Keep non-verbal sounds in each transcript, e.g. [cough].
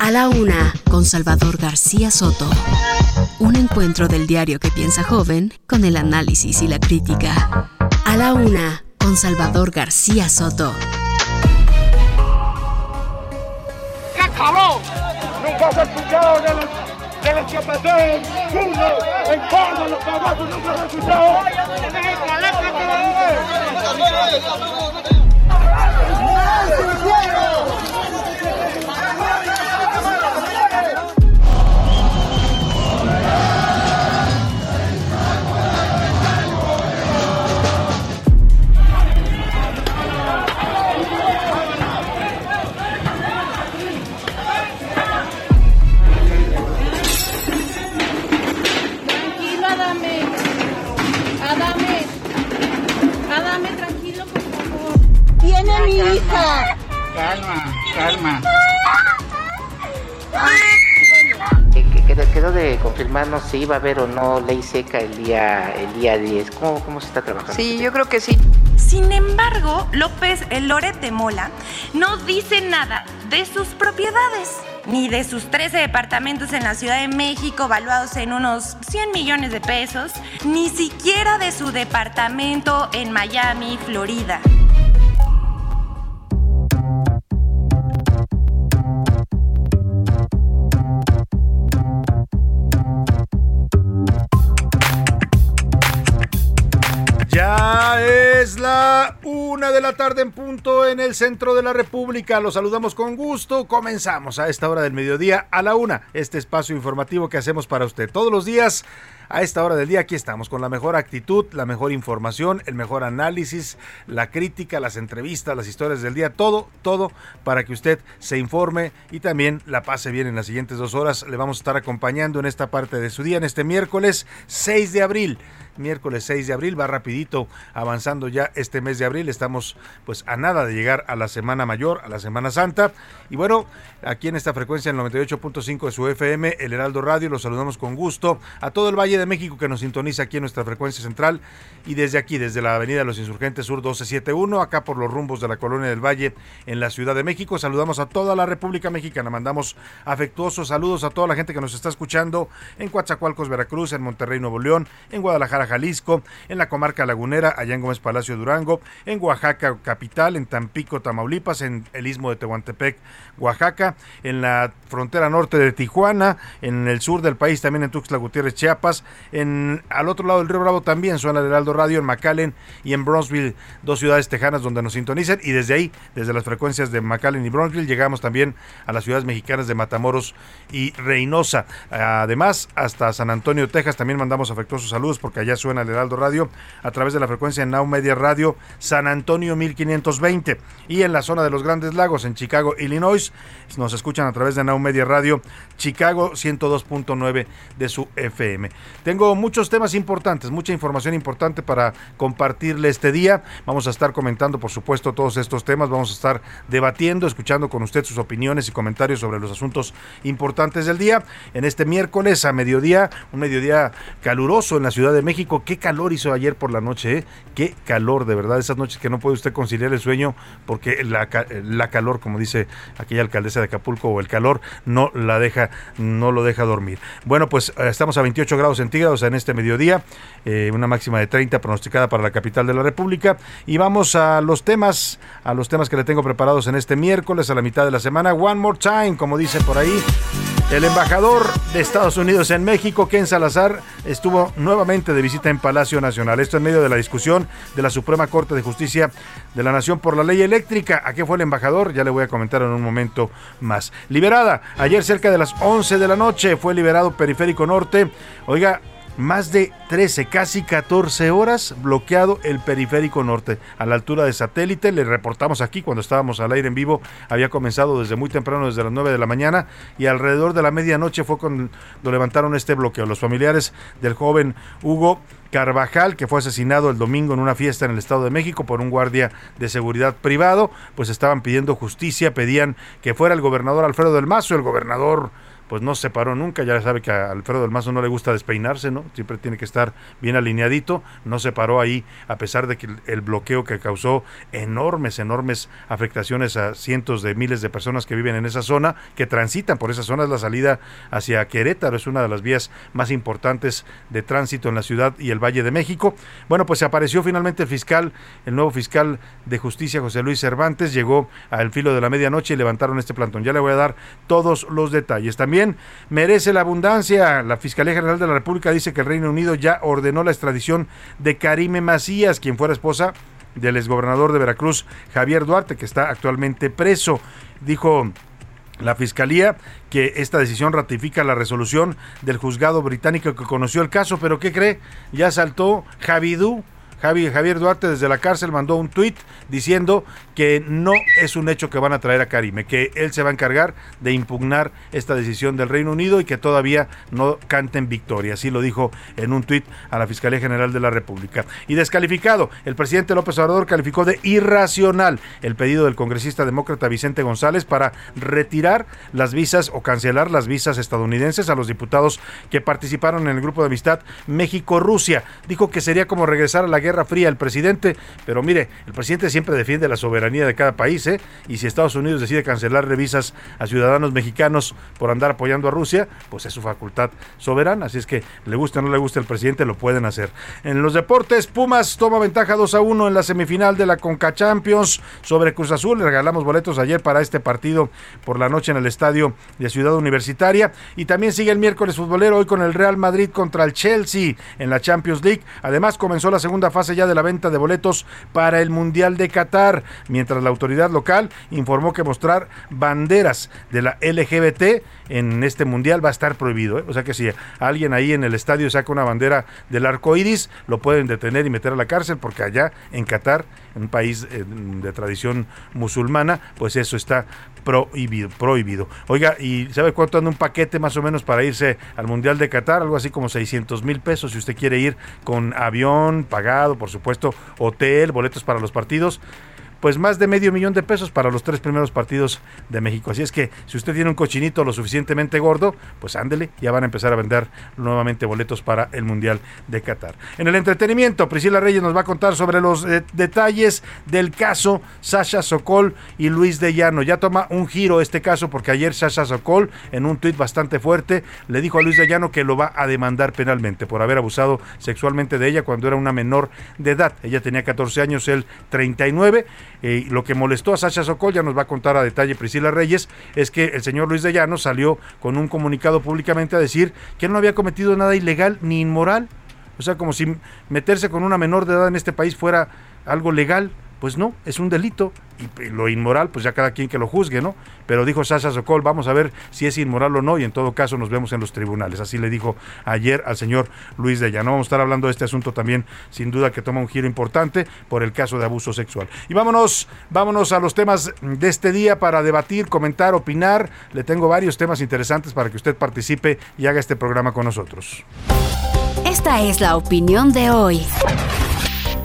A la una, con Salvador García Soto. Un encuentro del diario que piensa joven con el análisis y la crítica. A la una, con Salvador García Soto. ¡Qué cabrón! Nunca has escuchado de los, de los que pasó en Córdoba, los cabazos, nunca has escuchado. Tranquilo, Mi hija. Calma, calma. Que quedó, quedó de confirmarnos si iba a haber o no ley seca el día el día 10. ¿Cómo, cómo se está trabajando? Sí, yo creo que sí. Sin embargo, López el Loret de Mola no dice nada de sus propiedades, ni de sus 13 departamentos en la Ciudad de México valuados en unos 100 millones de pesos, ni siquiera de su departamento en Miami, Florida. Es la una de la tarde en punto en el centro de la República. Los saludamos con gusto. Comenzamos a esta hora del mediodía a la una. Este espacio informativo que hacemos para usted todos los días. A esta hora del día aquí estamos con la mejor actitud, la mejor información, el mejor análisis, la crítica, las entrevistas, las historias del día, todo, todo para que usted se informe y también la pase bien en las siguientes dos horas. Le vamos a estar acompañando en esta parte de su día, en este miércoles 6 de abril miércoles 6 de abril. Va rapidito avanzando ya este mes de abril. Estamos pues a nada de llegar a la Semana Mayor, a la Semana Santa. Y bueno, aquí en esta frecuencia, el 98.5 de su FM, el Heraldo Radio, los saludamos con gusto a todo el Valle de México que nos sintoniza aquí en nuestra frecuencia central y desde aquí, desde la Avenida de los Insurgentes Sur 1271, acá por los rumbos de la Colonia del Valle en la Ciudad de México. Saludamos a toda la República Mexicana. Mandamos afectuosos saludos a toda la gente que nos está escuchando en Coatzacoalcos, Veracruz, en Monterrey, Nuevo León, en Guadalajara, Jalisco, en la comarca lagunera, allá en Gómez Palacio Durango, en Oaxaca capital, en Tampico, Tamaulipas, en el istmo de Tehuantepec, Oaxaca, en la frontera norte de Tijuana, en el sur del país también en Tuxtla Gutiérrez, Chiapas, al otro lado del Río Bravo también suena el Heraldo Radio en McAllen y en Bronzeville, dos ciudades tejanas donde nos sintonizan y desde ahí, desde las frecuencias de McAllen y Bronzeville llegamos también a las ciudades mexicanas de Matamoros y Reynosa. Además, hasta San Antonio, Texas también mandamos afectuosos saludos porque allá suena el Heraldo Radio a través de la frecuencia en Now Media Radio San Antonio 1520 y en la zona de los Grandes Lagos en Chicago, Illinois, nos escuchan a través de Now Media Radio Chicago 102.9 de su FM. Tengo muchos temas importantes, mucha información importante para compartirle este día. Vamos a estar comentando, por supuesto, todos estos temas, vamos a estar debatiendo, escuchando con usted sus opiniones y comentarios sobre los asuntos importantes del día. En este miércoles a mediodía, un mediodía caluroso en la Ciudad de México. Qué calor hizo ayer por la noche, ¿eh? Qué calor, de verdad, esas noches que no puede usted conciliar el sueño porque la, la calor, como dice aquella alcaldesa de Acapulco, o el calor no la deja, no lo deja dormir. Bueno, pues eh, estamos a 28 grados en este mediodía, eh, una máxima de 30 pronosticada para la capital de la República. Y vamos a los temas, a los temas que le tengo preparados en este miércoles, a la mitad de la semana. One more time, como dice por ahí. El embajador de Estados Unidos en México, Ken Salazar, estuvo nuevamente de visita en Palacio Nacional. Esto en medio de la discusión de la Suprema Corte de Justicia de la Nación por la ley eléctrica. ¿A qué fue el embajador? Ya le voy a comentar en un momento más. Liberada, ayer cerca de las 11 de la noche fue liberado Periférico Norte. Oiga, más de 13, casi 14 horas bloqueado el periférico norte a la altura de satélite. Le reportamos aquí cuando estábamos al aire en vivo, había comenzado desde muy temprano, desde las 9 de la mañana y alrededor de la medianoche fue cuando levantaron este bloqueo. Los familiares del joven Hugo Carvajal, que fue asesinado el domingo en una fiesta en el Estado de México por un guardia de seguridad privado, pues estaban pidiendo justicia, pedían que fuera el gobernador Alfredo del Mazo, el gobernador pues no se paró nunca. Ya sabe que a Alfredo del Mazo no le gusta despeinarse, ¿no? Siempre tiene que estar bien alineadito. No se paró ahí, a pesar de que el bloqueo que causó enormes, enormes afectaciones a cientos de miles de personas que viven en esa zona, que transitan por esa zona. Es la salida hacia Querétaro, es una de las vías más importantes de tránsito en la ciudad y el Valle de México. Bueno, pues se apareció finalmente el fiscal, el nuevo fiscal de justicia, José Luis Cervantes, llegó al filo de la medianoche y levantaron este plantón. Ya le voy a dar todos los detalles. También merece la abundancia. La Fiscalía General de la República dice que el Reino Unido ya ordenó la extradición de Karime Macías, quien fuera esposa del exgobernador de Veracruz, Javier Duarte, que está actualmente preso. Dijo la Fiscalía que esta decisión ratifica la resolución del juzgado británico que conoció el caso, pero ¿qué cree? Ya saltó Javidú Javier Duarte desde la cárcel mandó un tuit diciendo que no es un hecho que van a traer a Karime, que él se va a encargar de impugnar esta decisión del Reino Unido y que todavía no canten victoria. Así lo dijo en un tuit a la Fiscalía General de la República. Y descalificado, el presidente López Obrador calificó de irracional el pedido del congresista demócrata Vicente González para retirar las visas o cancelar las visas estadounidenses a los diputados que participaron en el grupo de amistad México-Rusia. Dijo que sería como regresar a la guerra Guerra Fría el presidente, pero mire, el presidente siempre defiende la soberanía de cada país, ¿eh? Y si Estados Unidos decide cancelar revisas a ciudadanos mexicanos por andar apoyando a Rusia, pues es su facultad soberana, así es que le guste o no le guste el presidente, lo pueden hacer. En los deportes, Pumas toma ventaja 2 a 1 en la semifinal de la Conca Champions sobre Cruz Azul, le regalamos boletos ayer para este partido por la noche en el estadio de Ciudad Universitaria y también sigue el miércoles futbolero hoy con el Real Madrid contra el Chelsea en la Champions League. Además comenzó la segunda fase fase ya de la venta de boletos para el Mundial de Qatar, mientras la autoridad local informó que mostrar banderas de la LGBT en este Mundial va a estar prohibido. ¿eh? O sea que si alguien ahí en el estadio saca una bandera del arco iris, lo pueden detener y meter a la cárcel, porque allá en Qatar, un país eh, de tradición musulmana, pues eso está prohibido, prohibido. Oiga, ¿y sabe cuánto anda un paquete más o menos para irse al Mundial de Qatar? Algo así como 600 mil pesos si usted quiere ir con avión pagado, por supuesto, hotel, boletos para los partidos pues más de medio millón de pesos para los tres primeros partidos de México. Así es que si usted tiene un cochinito lo suficientemente gordo, pues ándele, ya van a empezar a vender nuevamente boletos para el Mundial de Qatar. En el entretenimiento, Priscila Reyes nos va a contar sobre los eh, detalles del caso Sasha Sokol y Luis de Llano. Ya toma un giro este caso porque ayer Sasha Sokol, en un tuit bastante fuerte, le dijo a Luis de Llano que lo va a demandar penalmente por haber abusado sexualmente de ella cuando era una menor de edad. Ella tenía 14 años, él 39 eh, lo que molestó a Sasha Sokol, ya nos va a contar a detalle Priscila Reyes, es que el señor Luis de Llano salió con un comunicado públicamente a decir que él no había cometido nada ilegal ni inmoral. O sea, como si meterse con una menor de edad en este país fuera algo legal. Pues no, es un delito y lo inmoral, pues ya cada quien que lo juzgue, ¿no? Pero dijo Sasha Sokol, vamos a ver si es inmoral o no y en todo caso nos vemos en los tribunales. Así le dijo ayer al señor Luis de Llano. Vamos a estar hablando de este asunto también, sin duda que toma un giro importante por el caso de abuso sexual. Y vámonos, vámonos a los temas de este día para debatir, comentar, opinar. Le tengo varios temas interesantes para que usted participe y haga este programa con nosotros. Esta es la opinión de hoy.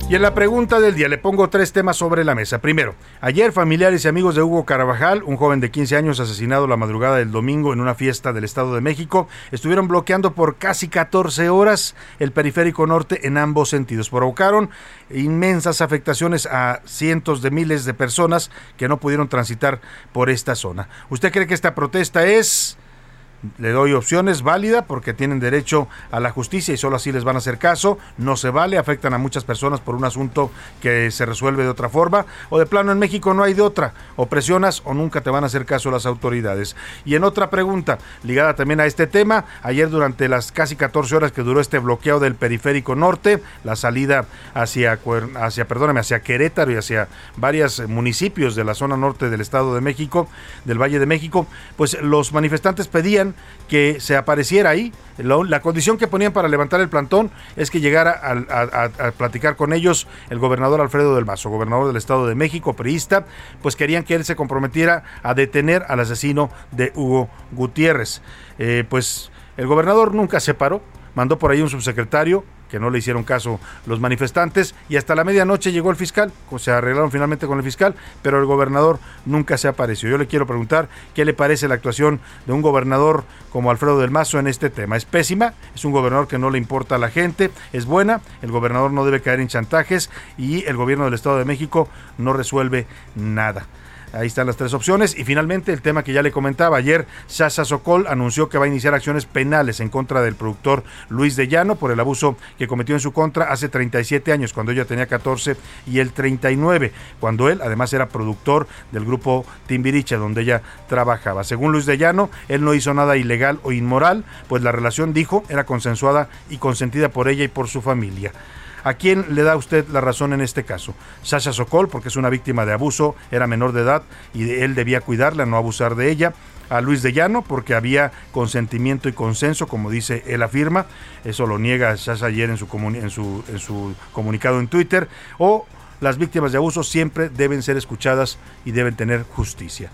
Y en la pregunta del día le pongo tres temas sobre la mesa. Primero, ayer familiares y amigos de Hugo Carvajal, un joven de 15 años asesinado la madrugada del domingo en una fiesta del Estado de México, estuvieron bloqueando por casi 14 horas el periférico norte en ambos sentidos. Provocaron inmensas afectaciones a cientos de miles de personas que no pudieron transitar por esta zona. ¿Usted cree que esta protesta es le doy opciones válida porque tienen derecho a la justicia y solo así les van a hacer caso. No se vale, afectan a muchas personas por un asunto que se resuelve de otra forma. O de plano en México no hay de otra. O presionas o nunca te van a hacer caso las autoridades. Y en otra pregunta, ligada también a este tema, ayer durante las casi 14 horas que duró este bloqueo del periférico norte, la salida hacia, hacia, perdóname, hacia Querétaro y hacia varios municipios de la zona norte del Estado de México, del Valle de México, pues los manifestantes pedían que se apareciera ahí. la condición que ponían para levantar el plantón es que llegara a, platicar con ellos el gobernador Alfredo del Mazo, gobernador del Estado de México, priista, pues querían que él se comprometiera a detener al asesino de Hugo Gutiérrez. Eh, pues el gobernador nunca se paró, mandó por ahí un subsecretario que no le hicieron caso los manifestantes y hasta la medianoche llegó el fiscal, se arreglaron finalmente con el fiscal, pero el gobernador nunca se apareció. Yo le quiero preguntar qué le parece la actuación de un gobernador como Alfredo del Mazo en este tema. ¿Es pésima? ¿Es un gobernador que no le importa a la gente? ¿Es buena? El gobernador no debe caer en chantajes y el gobierno del Estado de México no resuelve nada. Ahí están las tres opciones. Y finalmente el tema que ya le comentaba. Ayer Sasha Sokol anunció que va a iniciar acciones penales en contra del productor Luis de Llano por el abuso que cometió en su contra hace 37 años, cuando ella tenía 14 y él 39, cuando él además era productor del grupo Timbiriche, donde ella trabajaba. Según Luis de Llano, él no hizo nada ilegal o inmoral, pues la relación, dijo, era consensuada y consentida por ella y por su familia. ¿A quién le da usted la razón en este caso? Sasha Sokol, porque es una víctima de abuso, era menor de edad y él debía cuidarla, no abusar de ella a Luis de Llano porque había consentimiento y consenso, como dice él afirma. Eso lo niega Sasha ayer en su, comunicado en Twitter. O las víctimas de abuso siempre deben ser escuchadas y deben tener justicia.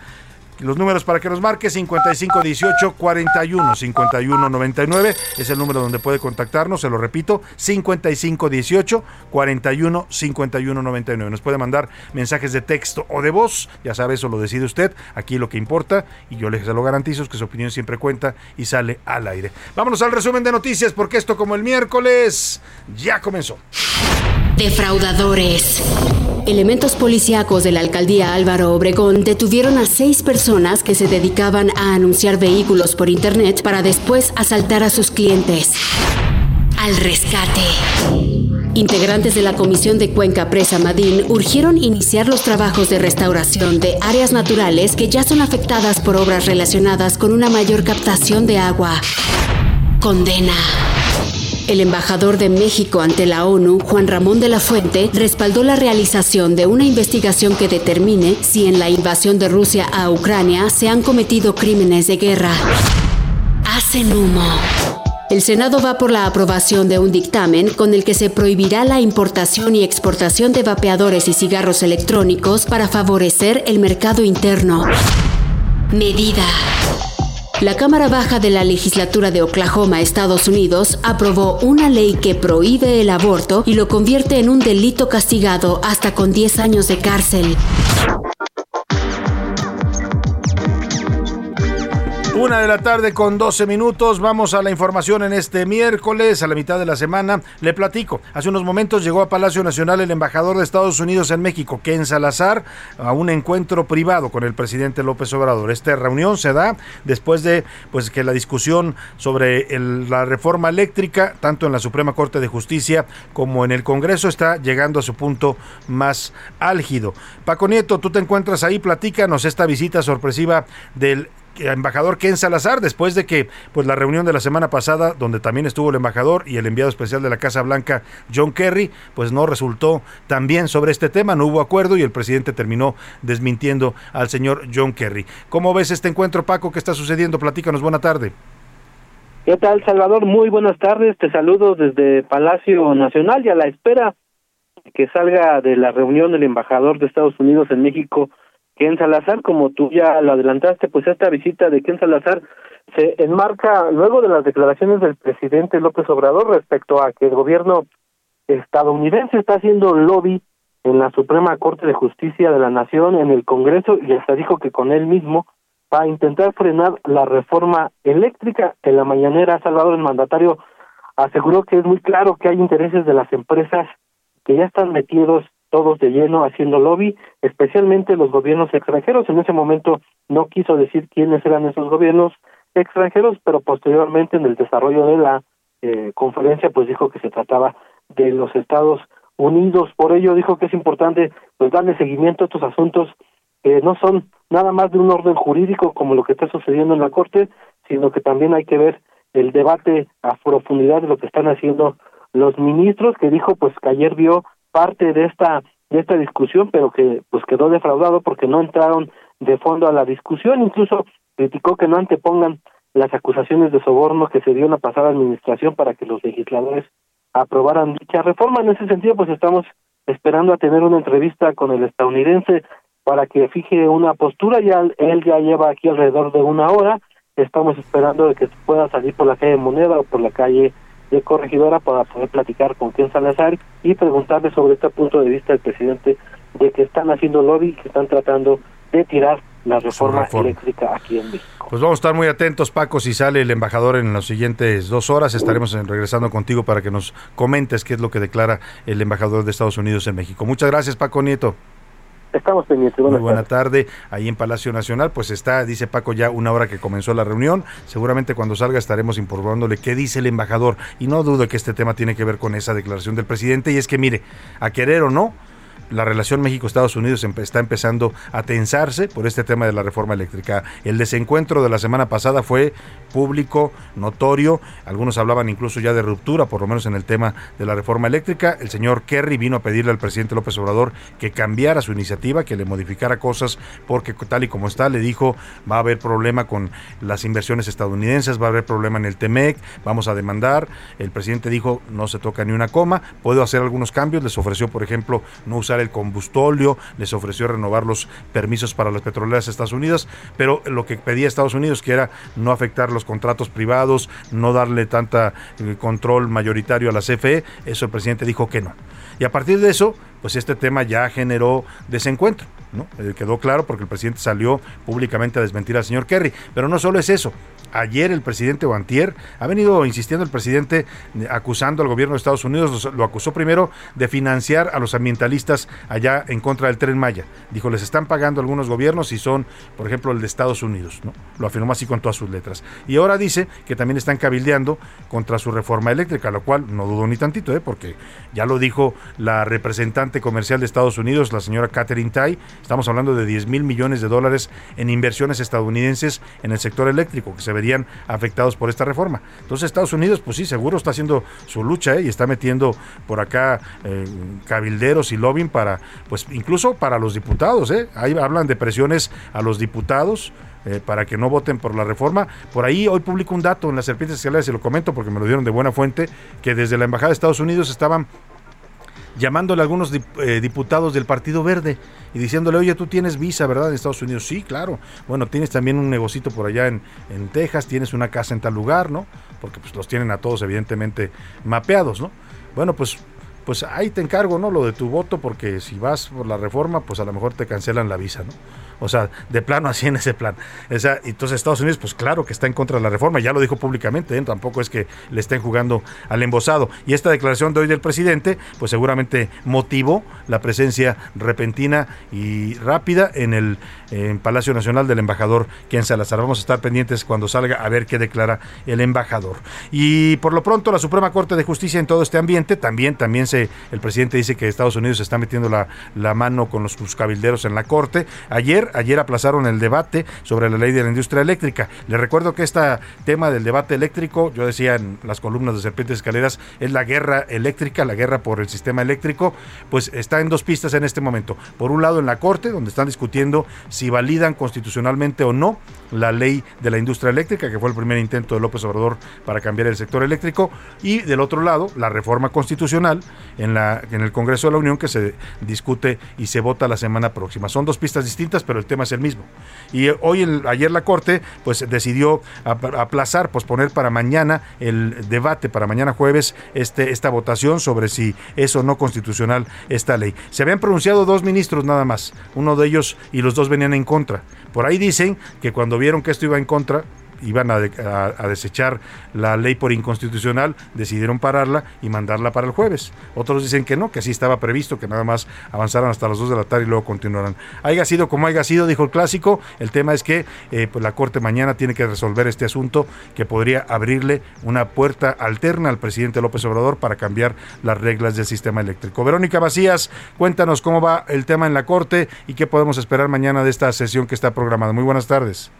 Los números para que nos marque 55 18 41 51 99 es el número donde puede contactarnos, se lo repito, 55 18 41 51 99. Nos puede mandar mensajes de texto o de voz, ya sabe, eso lo decide usted. Aquí lo que importa, y yo les lo garantizo, es que su opinión siempre cuenta y sale al aire. Vámonos al resumen de noticias, porque esto, como el miércoles, ya comenzó. Defraudadores. Elementos policíacos de la alcaldía Álvaro Obregón detuvieron a seis personas que se dedicaban a anunciar vehículos por internet para después asaltar a sus clientes. Al rescate. Integrantes de la Comisión de Cuenca Presa Madín urgieron iniciar los trabajos de restauración de áreas naturales que ya son afectadas por obras relacionadas con una mayor captación de agua. Condena. El embajador de México ante la ONU, Juan Ramón de la Fuente, respaldó la realización de una investigación que determine si en la invasión de Rusia a Ucrania se han cometido crímenes de guerra. Hacen humo. El Senado va por la aprobación de un dictamen con el que se prohibirá la importación y exportación de vapeadores y cigarros electrónicos para favorecer el mercado interno. Medida. La Cámara Baja de la Legislatura de Oklahoma, Estados Unidos, aprobó una ley que prohíbe el aborto y lo convierte en un delito castigado hasta con 10 años de cárcel. Una de la tarde con 12 minutos. Vamos a la información en este miércoles, a la mitad de la semana. Le platico. Hace unos momentos llegó a Palacio Nacional el embajador de Estados Unidos en México, Ken Salazar, a un encuentro privado con el presidente López Obrador. Esta reunión se da después de pues que la discusión sobre la reforma eléctrica, tanto en la Suprema Corte de Justicia como en el Congreso, está llegando a su punto más álgido. Paco Nieto, tú te encuentras ahí, platícanos esta visita sorpresiva del embajador Ken Salazar, después de que pues la reunión de la semana pasada, donde también estuvo el embajador y el enviado especial de la Casa Blanca, John Kerry, pues no resultó tan bien sobre este tema, no hubo acuerdo y el presidente terminó desmintiendo al señor John Kerry. ¿Cómo ves este encuentro, Paco? ¿Qué está sucediendo? Platícanos, buena tarde. ¿Qué tal, Salvador? Muy buenas tardes. Te saludo desde Palacio Nacional y a la espera que salga de la reunión del embajador de Estados Unidos en México, Ken Salazar, como tú ya lo adelantaste, pues esta visita de Ken Salazar se enmarca luego de las declaraciones del presidente López Obrador respecto a que el gobierno estadounidense está haciendo lobby en la Suprema Corte de Justicia de la Nación, en el Congreso, y hasta dijo que con él mismo va a intentar frenar la reforma eléctrica. En la mañanera, Salvador, el mandatario, aseguró que es muy claro que hay intereses de las empresas que ya están metidos todos de lleno haciendo lobby, especialmente los gobiernos extranjeros. En ese momento no quiso decir quiénes eran esos gobiernos extranjeros, pero posteriormente en el desarrollo de la eh, conferencia pues dijo que se trataba de los Estados Unidos. Por ello dijo que es importante pues darle seguimiento a estos asuntos que no son nada más de un orden jurídico como lo que está sucediendo en la Corte, sino que también hay que ver el debate a profundidad de lo que están haciendo los ministros, que dijo pues que ayer vio parte de esta de esta discusión, pero que pues quedó defraudado porque no entraron de fondo a la discusión, incluso criticó que no antepongan las acusaciones de soborno que se dio en la pasada administración para que los legisladores aprobaran dicha reforma. En ese sentido, pues estamos esperando a tener una entrevista con el estadounidense para que fije una postura. Ya él ya lleva aquí alrededor de una hora. Estamos esperando de que pueda salir por la calle Moneda o por la calle de Corregidora para poder platicar con Ken Salazar y preguntarle sobre este punto de vista del presidente de que están haciendo lobby, que están tratando de tirar la reforma, eléctrica aquí en México. Pues vamos a estar muy atentos, Paco, si sale el embajador en las siguientes dos horas, estaremos regresando contigo para que nos comentes qué es lo que declara el embajador de Estados Unidos en México. Muchas gracias, Paco Nieto. Estamos pendientes. Muy buena tarde. Ahí en Palacio Nacional, pues está, dice Paco, ya una hora que comenzó la reunión. Seguramente cuando salga estaremos informándole qué dice el embajador. Y no dudo que este tema tiene que ver con esa declaración del presidente. Y es que, mire, a querer o no, la relación México-Estados Unidos está empezando a tensarse por este tema de la reforma eléctrica. El desencuentro de la semana pasada fue público, notorio. Algunos hablaban incluso ya de ruptura, por lo menos en el tema de la reforma eléctrica. El señor Kerry vino a pedirle al presidente López Obrador que cambiara su iniciativa, que le modificara cosas, porque tal y como está, le dijo, va a haber problema con las inversiones estadounidenses, va a haber problema en el TEMEC, vamos a demandar. El presidente dijo, no se toca ni una coma, puedo hacer algunos cambios. Les ofreció, por ejemplo, no usar el combustóleo, les ofreció renovar los permisos para las petroleras de Estados Unidos, pero lo que pedía Estados Unidos que era no afectar los contratos privados, no darle tanta eh, control mayoritario a la CFE, eso el presidente dijo que no. Y a partir de eso, pues este tema ya generó desencuentro. ¿no? Eh, quedó claro porque el presidente salió públicamente a desmentir al señor Kerry. Pero no solo es eso, ayer el presidente Guantier, ha venido insistiendo el presidente eh, acusando al gobierno de Estados Unidos, lo acusó primero de financiar a los ambientalistas allá en contra del tren Maya. Dijo, les están pagando algunos gobiernos y son, por ejemplo, el de Estados Unidos. ¿no? Lo afirmó así con todas sus letras. Y ahora dice que también están cabildeando contra su reforma eléctrica, lo cual no dudo ni tantito, ¿eh? porque ya lo dijo la representante comercial de Estados Unidos, la señora Catherine Tai. Estamos hablando de 10 mil millones de dólares en inversiones estadounidenses en el sector eléctrico que se verían afectados por esta reforma. Entonces Estados Unidos, pues sí, seguro está haciendo su lucha ¿eh? y está metiendo por acá eh, cabilderos y lobbying para, pues incluso para los diputados. ¿eh? Ahí hablan de presiones a los diputados. Para que no voten por la reforma. Por ahí hoy publico un dato en las serpientes escaleras y lo comento porque me lo dieron de buena fuente, que desde la Embajada de Estados Unidos estaban llamándole a algunos eh, diputados del Partido Verde y diciéndole, oye, tú tienes visa, ¿verdad? En Estados Unidos. Sí, claro. Bueno, tienes también un negocito por allá en, en Texas, tienes una casa en tal lugar, ¿no? Porque pues los tienen a todos evidentemente mapeados, ¿no? Bueno, pues pues ahí te encargo, ¿no? Lo de tu voto, porque si vas por la reforma, pues a lo mejor te cancelan la visa, ¿no? O sea, de plano así en ese plan. O sea, entonces Estados Unidos, pues claro que está en contra de la reforma, ya lo dijo públicamente, ¿eh? tampoco es que le estén jugando al embosado. Y esta declaración de hoy del presidente, pues seguramente motivó la presencia repentina y rápida en el Palacio Nacional del embajador Ken Salazar. Vamos a estar pendientes cuando salga a ver qué declara el embajador. Y por lo pronto la Suprema Corte de Justicia en todo este ambiente, también, también se, el presidente dice que Estados Unidos está metiendo la, la mano con los sus cabilderos en la Corte. Ayer, ayer aplazaron el debate sobre la ley de la industria eléctrica. Le recuerdo que este tema del debate eléctrico, yo decía en las columnas de Serpientes Escaleras, es la guerra eléctrica, la guerra por el sistema eléctrico, pues está en dos pistas en este momento. Por un lado en la Corte, donde están discutiendo si validan constitucionalmente o no la ley de la industria eléctrica, que fue el primer intento de López Obrador para cambiar el sector eléctrico, y del otro lado, la reforma constitucional en, la, en el Congreso de la Unión que se discute y se vota la semana próxima. Son dos pistas distintas, pero el tema es el mismo. Y hoy, ayer la Corte, pues decidió aplazar, posponer para mañana el debate, para mañana jueves, este, esta votación sobre si es o no constitucional esta ley. Se habían pronunciado dos ministros nada más, uno de ellos y los dos venían en contra. Por ahí dicen que cuando vieron que esto iba en contra, iban a, a, desechar la ley por inconstitucional, decidieron pararla y mandarla para el jueves. Otros dicen que no, que así estaba previsto, que nada más avanzaran hasta las 2 de la tarde y luego continuarán. Haya sido como haya sido, dijo el clásico, el tema es que eh, pues la Corte mañana tiene que resolver este asunto que podría abrirle una puerta alterna al presidente López Obrador para cambiar las reglas del sistema eléctrico. Verónica Vacías, cuéntanos cómo va el tema en la Corte y qué podemos esperar mañana de esta sesión que está programada. Muy buenas tardes.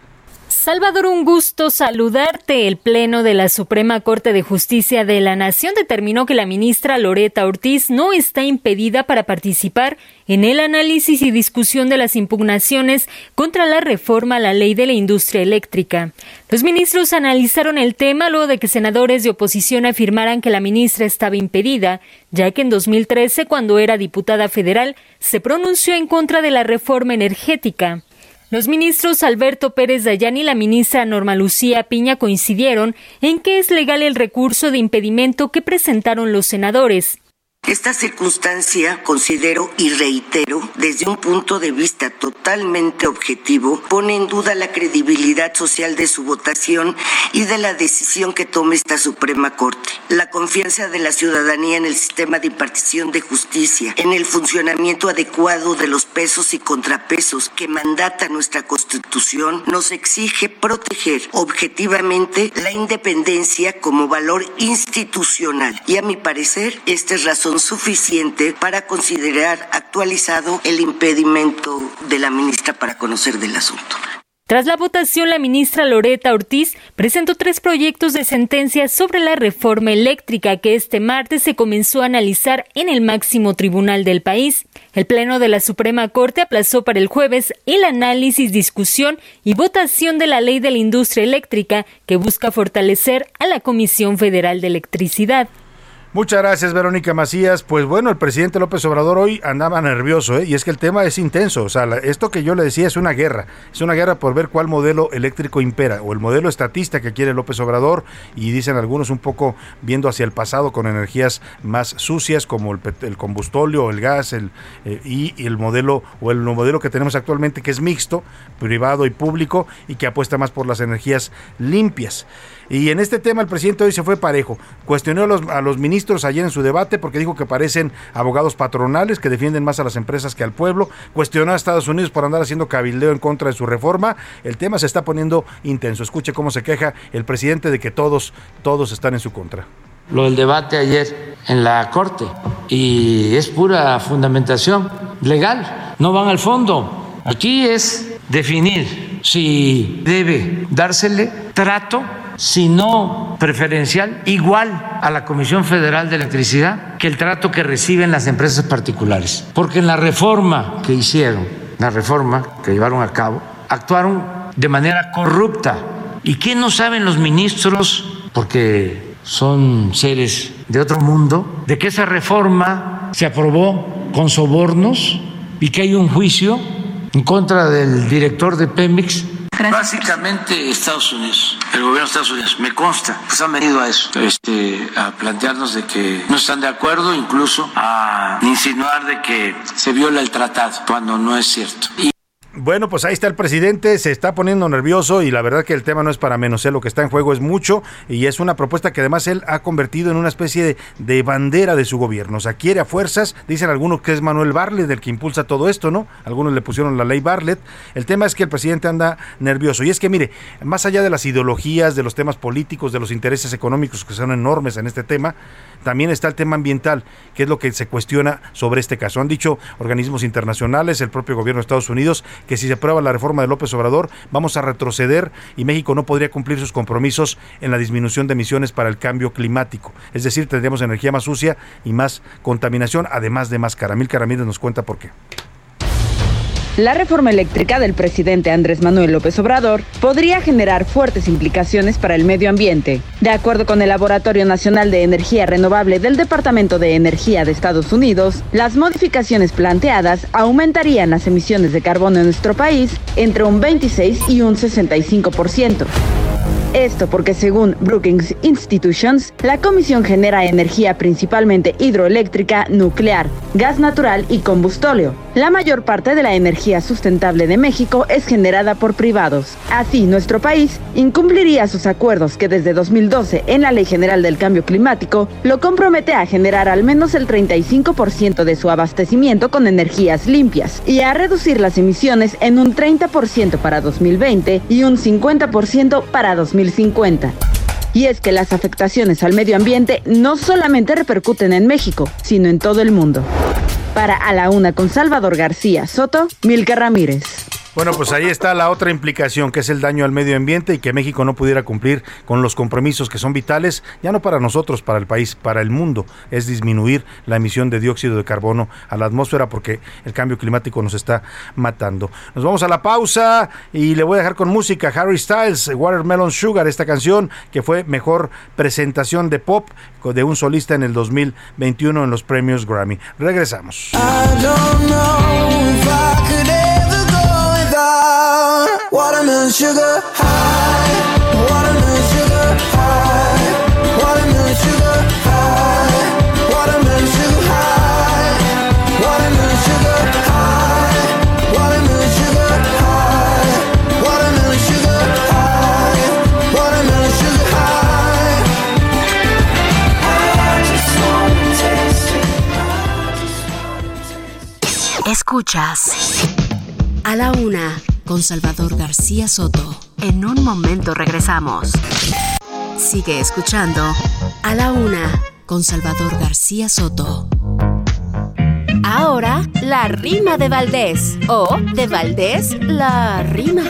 Salvador, un gusto saludarte. El Pleno de la Suprema Corte de Justicia de la Nación determinó que la ministra Loreta Ortiz no está impedida para participar en el análisis y discusión de las impugnaciones contra la reforma a la ley de la industria eléctrica. Los ministros analizaron el tema luego de que senadores de oposición afirmaran que la ministra estaba impedida, ya que en 2013, cuando era diputada federal, se pronunció en contra de la reforma energética. Los ministros Alberto Pérez Dayán y la ministra Norma Lucía Piña coincidieron en que es legal el recurso de impedimento que presentaron los senadores. Esta circunstancia, considero y reitero, desde un punto de vista totalmente objetivo, pone en duda la credibilidad social de su votación y de la decisión que tome esta Suprema Corte. La confianza de la ciudadanía en el sistema de impartición de justicia, en el funcionamiento adecuado de los pesos y contrapesos que mandata nuestra Constitución, nos exige proteger objetivamente la independencia como valor institucional. Y a mi parecer, esta es razón suficiente para considerar actualizado el impedimento de la ministra para conocer del asunto. Tras la votación, la ministra Loreta Ortiz presentó tres proyectos de sentencia sobre la reforma eléctrica que este martes se comenzó a analizar en el máximo tribunal del país. El Pleno de la Suprema Corte aplazó para el jueves el análisis, discusión y votación de la ley de la industria eléctrica que busca fortalecer a la Comisión Federal de Electricidad. Muchas gracias, Verónica Macías. Pues bueno, el presidente López Obrador hoy andaba nervioso, ¿eh? y es que el tema es intenso. O sea, esto que yo le decía es una guerra. Es una guerra por ver cuál modelo eléctrico impera, o el modelo estatista que quiere López Obrador, y dicen algunos un poco viendo hacia el pasado con energías más sucias, como el, el combustóleo, el gas, el, eh, y, el modelo, o el modelo que tenemos actualmente, que es mixto, privado y público, y que apuesta más por las energías limpias. Y en este tema el presidente hoy se fue parejo. Cuestionó a los, ministros ayer en su debate porque dijo que parecen abogados patronales que defienden más a las empresas que al pueblo. Cuestionó a Estados Unidos por andar haciendo cabildeo en contra de su reforma. El tema se está poniendo intenso. Escuche cómo se queja el presidente de que todos, todos están en su contra. Lo del debate ayer en la Corte y es pura fundamentación legal, no van al fondo. Aquí es definir si debe dársele trato sino preferencial, igual a la Comisión Federal de Electricidad que el trato que reciben las empresas particulares. Porque en la reforma que hicieron, la reforma que llevaron a cabo, actuaron de manera corrupta. ¿Y qué no saben los ministros? Porque son seres de otro mundo, de que esa reforma se aprobó con sobornos y que hay un juicio en contra del director de Pemex Básicamente Estados Unidos, el gobierno de Estados Unidos, me consta, pues han venido a eso, este, a plantearnos de que no están de acuerdo, incluso a insinuar de que se viola el tratado, cuando no es cierto. Bueno, pues ahí está el presidente, se está poniendo nervioso y la verdad que el tema no es para menos, ¿eh? lo que está en juego es mucho y es una propuesta que además él ha convertido en una especie de, bandera de su gobierno. O sea, quiere a fuerzas, dicen algunos que es Manuel Barlet el que impulsa todo esto, ¿no? Algunos le pusieron la ley Barlet. El tema es que el presidente anda nervioso y es que mire, más allá de las ideologías, de los temas políticos, de los intereses económicos que son enormes en este tema, también está el tema ambiental, que es lo que se cuestiona sobre este caso. Han dicho organismos internacionales, el propio gobierno de Estados Unidos, que si se aprueba la reforma de López Obrador, vamos a retroceder y México no podría cumplir sus compromisos en la disminución de emisiones para el cambio climático. Es decir, tendríamos energía más sucia y más contaminación, además de más cara. Mil Ramírez nos cuenta por qué. La reforma eléctrica del presidente Andrés Manuel López Obrador podría generar fuertes implicaciones para el medio ambiente. De acuerdo con el Laboratorio Nacional de Energía Renovable del Departamento de Energía de Estados Unidos, las modificaciones planteadas aumentarían las emisiones de carbono en nuestro país entre un 26 y un 65%. Esto porque según Brookings Institutions, la comisión genera energía principalmente hidroeléctrica, nuclear, gas natural y combustóleo. La mayor parte de la energía sustentable de México es generada por privados. Así, nuestro país incumpliría sus acuerdos que desde 2012 en la Ley General del Cambio Climático lo compromete a generar al menos el 35% de su abastecimiento con energías limpias y a reducir las emisiones en un 30% para 2020 y un 50% para 2030. 2050. Y es que las afectaciones al medio ambiente no solamente repercuten en México, sino en todo el mundo. Para A la Una con Salvador García Soto, Milka Ramírez. Bueno, pues ahí está la otra implicación, que es el daño al medio ambiente y que México no pudiera cumplir con los compromisos que son vitales, ya no para nosotros, para el país, para el mundo, es disminuir la emisión de dióxido de carbono a la atmósfera porque el cambio climático nos está matando. Nos vamos a la pausa y le voy a dejar con música Harry Styles, Watermelon Sugar, esta canción que fue mejor presentación de pop de un solista en el 2021 en los premios Grammy. Regresamos. Escuchas. A la una con Salvador García Soto. En un momento regresamos. Sigue escuchando a la una con Salvador García Soto. Ahora, la rima de Valdés. O de Valdés, la rima.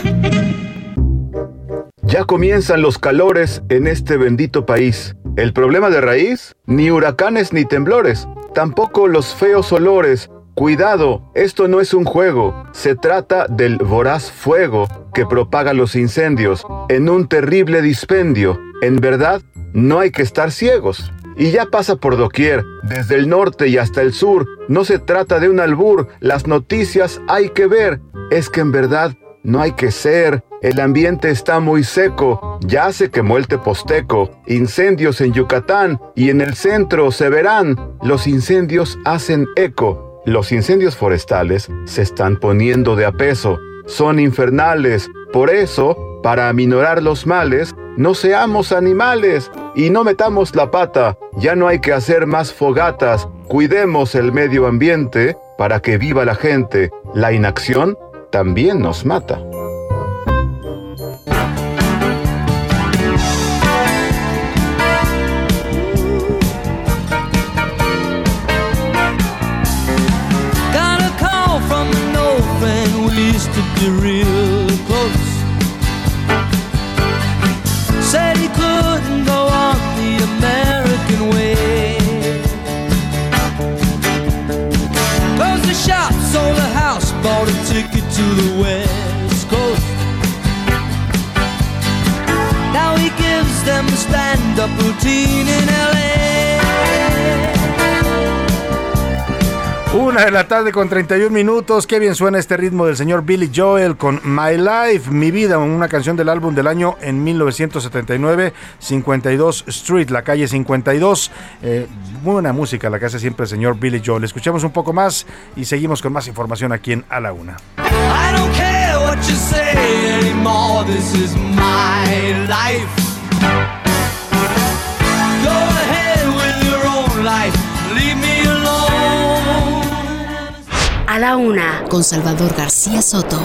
Ya comienzan los calores en este bendito país. El problema de raíz, ni huracanes ni temblores, tampoco los feos olores Cuidado, esto no es un juego, se trata del voraz fuego que propaga los incendios en un terrible dispendio. En verdad, no hay que estar ciegos. Y ya pasa por doquier, desde el norte y hasta el sur. No se trata de un albur, las noticias hay que ver. Es que en verdad no hay que ser. El ambiente está muy seco. Ya se quemó el teposteco. Incendios en Yucatán y en el centro se verán. Los incendios hacen eco. Los incendios forestales se están poniendo de a peso, son infernales, por eso, para aminorar los males, no seamos animales y no metamos la pata, ya no hay que hacer más fogatas, cuidemos el medio ambiente para que viva la gente, la inacción también nos mata. Now he gives them a stand up routine in LA. Una de la tarde con 31 minutos. Qué bien suena este ritmo del señor Billy Joel con My Life, Mi Vida, una canción del álbum del año en 1979, 52 Street, la calle 52. Eh, buena música la que hace siempre el señor Billy Joel. Escuchemos un poco más y seguimos con más información aquí en A la Una. I don't care what you say anymore. This is my life. Go ahead with your own life. Leave me alone. A la una con Salvador García Soto.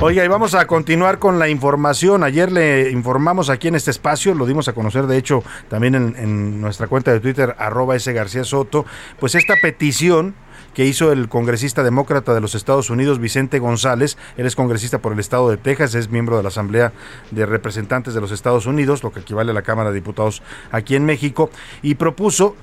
Oiga, y vamos a continuar con la información. Ayer le informamos aquí en este espacio, lo dimos a conocer de hecho también en, en nuestra cuenta de Twitter, arroba ese García Soto, pues esta petición que hizo el congresista demócrata de los Estados Unidos, Vicente González. Él es congresista por el estado de Texas, es miembro de la Asamblea de Representantes de los Estados Unidos, lo que equivale a la Cámara de Diputados aquí en México, y propuso,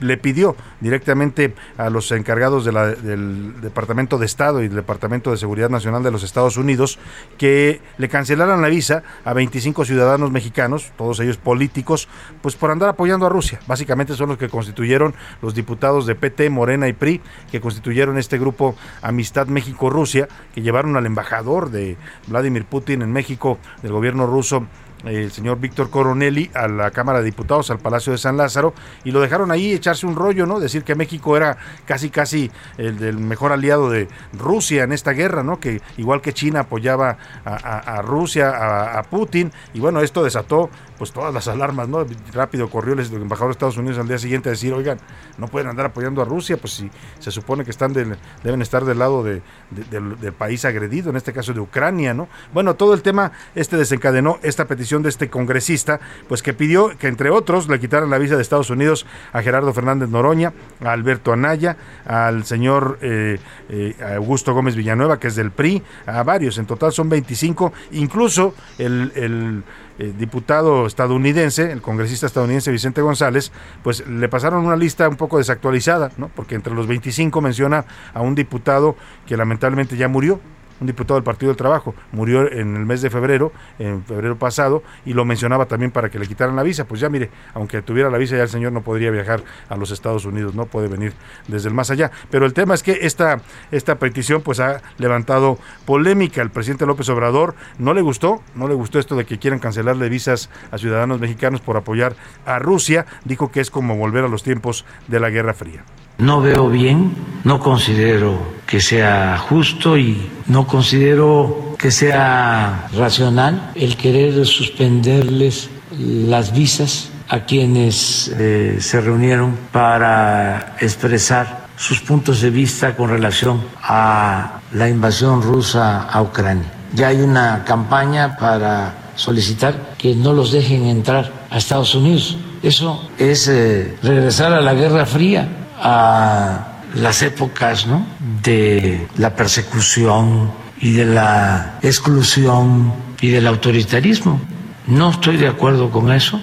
le, pidió directamente a los encargados del Departamento de Estado y del Departamento de Seguridad Nacional de los Estados Unidos que le cancelaran la visa a 25 ciudadanos mexicanos, todos ellos políticos, pues por andar apoyando a Rusia. Básicamente son los que constituyeron los diputados de PT, Morena y PRI, que constituyeron este grupo Amistad México-Rusia, que llevaron al embajador de Vladimir Putin en México del gobierno ruso el señor Víctor Coronelli a la Cámara de Diputados, al Palacio de San Lázaro, y lo dejaron ahí echarse un rollo, ¿no? Decir que México era casi, casi el mejor aliado de Rusia en esta guerra, ¿no? Que igual que China apoyaba a, Rusia, a, Putin, y bueno, esto desató pues todas las alarmas, ¿no? Rápido corrió el embajador de Estados Unidos al día siguiente a decir, oigan, no pueden andar apoyando a Rusia, pues si se supone que están del, deben estar del lado de, del, del país agredido, en este caso de Ucrania, ¿no? Bueno, todo el tema este desencadenó esta petición de este congresista, pues que pidió que entre otros le quitaran la visa de Estados Unidos a Gerardo Fernández Noroña, a Alberto Anaya, al señor eh, eh, Augusto Gómez Villanueva, que es del PRI, a varios, en total son 25, incluso el, el eh, diputado estadounidense, el congresista estadounidense Vicente González, pues le pasaron una lista un poco desactualizada, ¿no? porque entre los 25 menciona a un diputado que lamentablemente ya murió, un diputado del Partido del Trabajo, murió en el mes de febrero, en febrero pasado, y lo mencionaba también para que le quitaran la visa. Pues ya mire, aunque tuviera la visa, ya el señor no podría viajar a los Estados Unidos, no puede venir desde el más allá. Pero el tema es que esta, esta petición pues ha levantado polémica. El presidente López Obrador no le gustó, no le gustó esto de que quieran cancelarle visas a ciudadanos mexicanos por apoyar a Rusia. Dijo que es como volver a los tiempos de la Guerra Fría. No veo bien, no considero que sea justo y no considero que sea racional el querer suspenderles las visas a quienes eh, se reunieron para expresar sus puntos de vista con relación a la invasión rusa a Ucrania. Ya hay una campaña para solicitar que no los dejen entrar a Estados Unidos. Eso es eh, regresar a la Guerra Fría a las épocas ¿no? de la persecución y de la exclusión y del autoritarismo. No estoy de acuerdo con eso.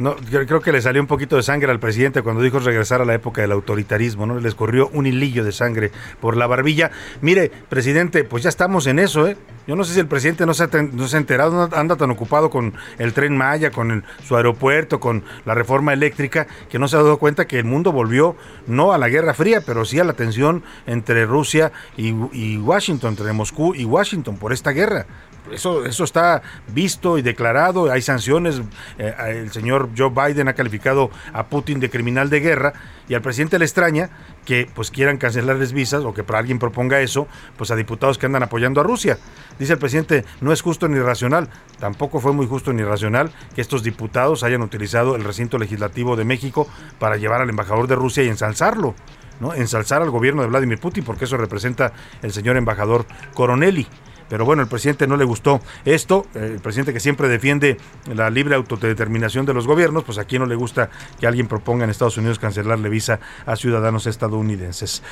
No, creo que le salió un poquito de sangre al presidente cuando dijo regresar a la época del autoritarismo, ¿no? Le escurrió un hilillo de sangre por la barbilla. Mire, presidente, pues ya estamos en eso, ¿eh? Yo no sé si el presidente no se ha, no se ha enterado, anda tan ocupado con el tren Maya, con su aeropuerto, con la reforma eléctrica, que no se ha dado cuenta que el mundo volvió no a la Guerra Fría, pero sí a la tensión entre Rusia y, y Washington, entre Moscú y Washington por esta guerra eso, eso está visto y declarado, hay sanciones, eh, el señor Joe Biden ha calificado a Putin de criminal de guerra y al presidente le extraña que pues quieran cancelarles visas o que para alguien proponga eso, pues a diputados que andan apoyando a Rusia. Dice el presidente, no es justo ni racional, tampoco fue muy justo ni racional que estos diputados hayan utilizado el recinto legislativo de México para llevar al embajador de Rusia y ensalzarlo. ¿no? ensalzar al gobierno de Vladimir Putin, porque eso representa el señor embajador Coronelli. Pero bueno, el presidente no le gustó esto, el presidente que siempre defiende la libre autodeterminación de los gobiernos, pues aquí no le gusta que alguien proponga en Estados Unidos cancelarle visa a ciudadanos estadounidenses.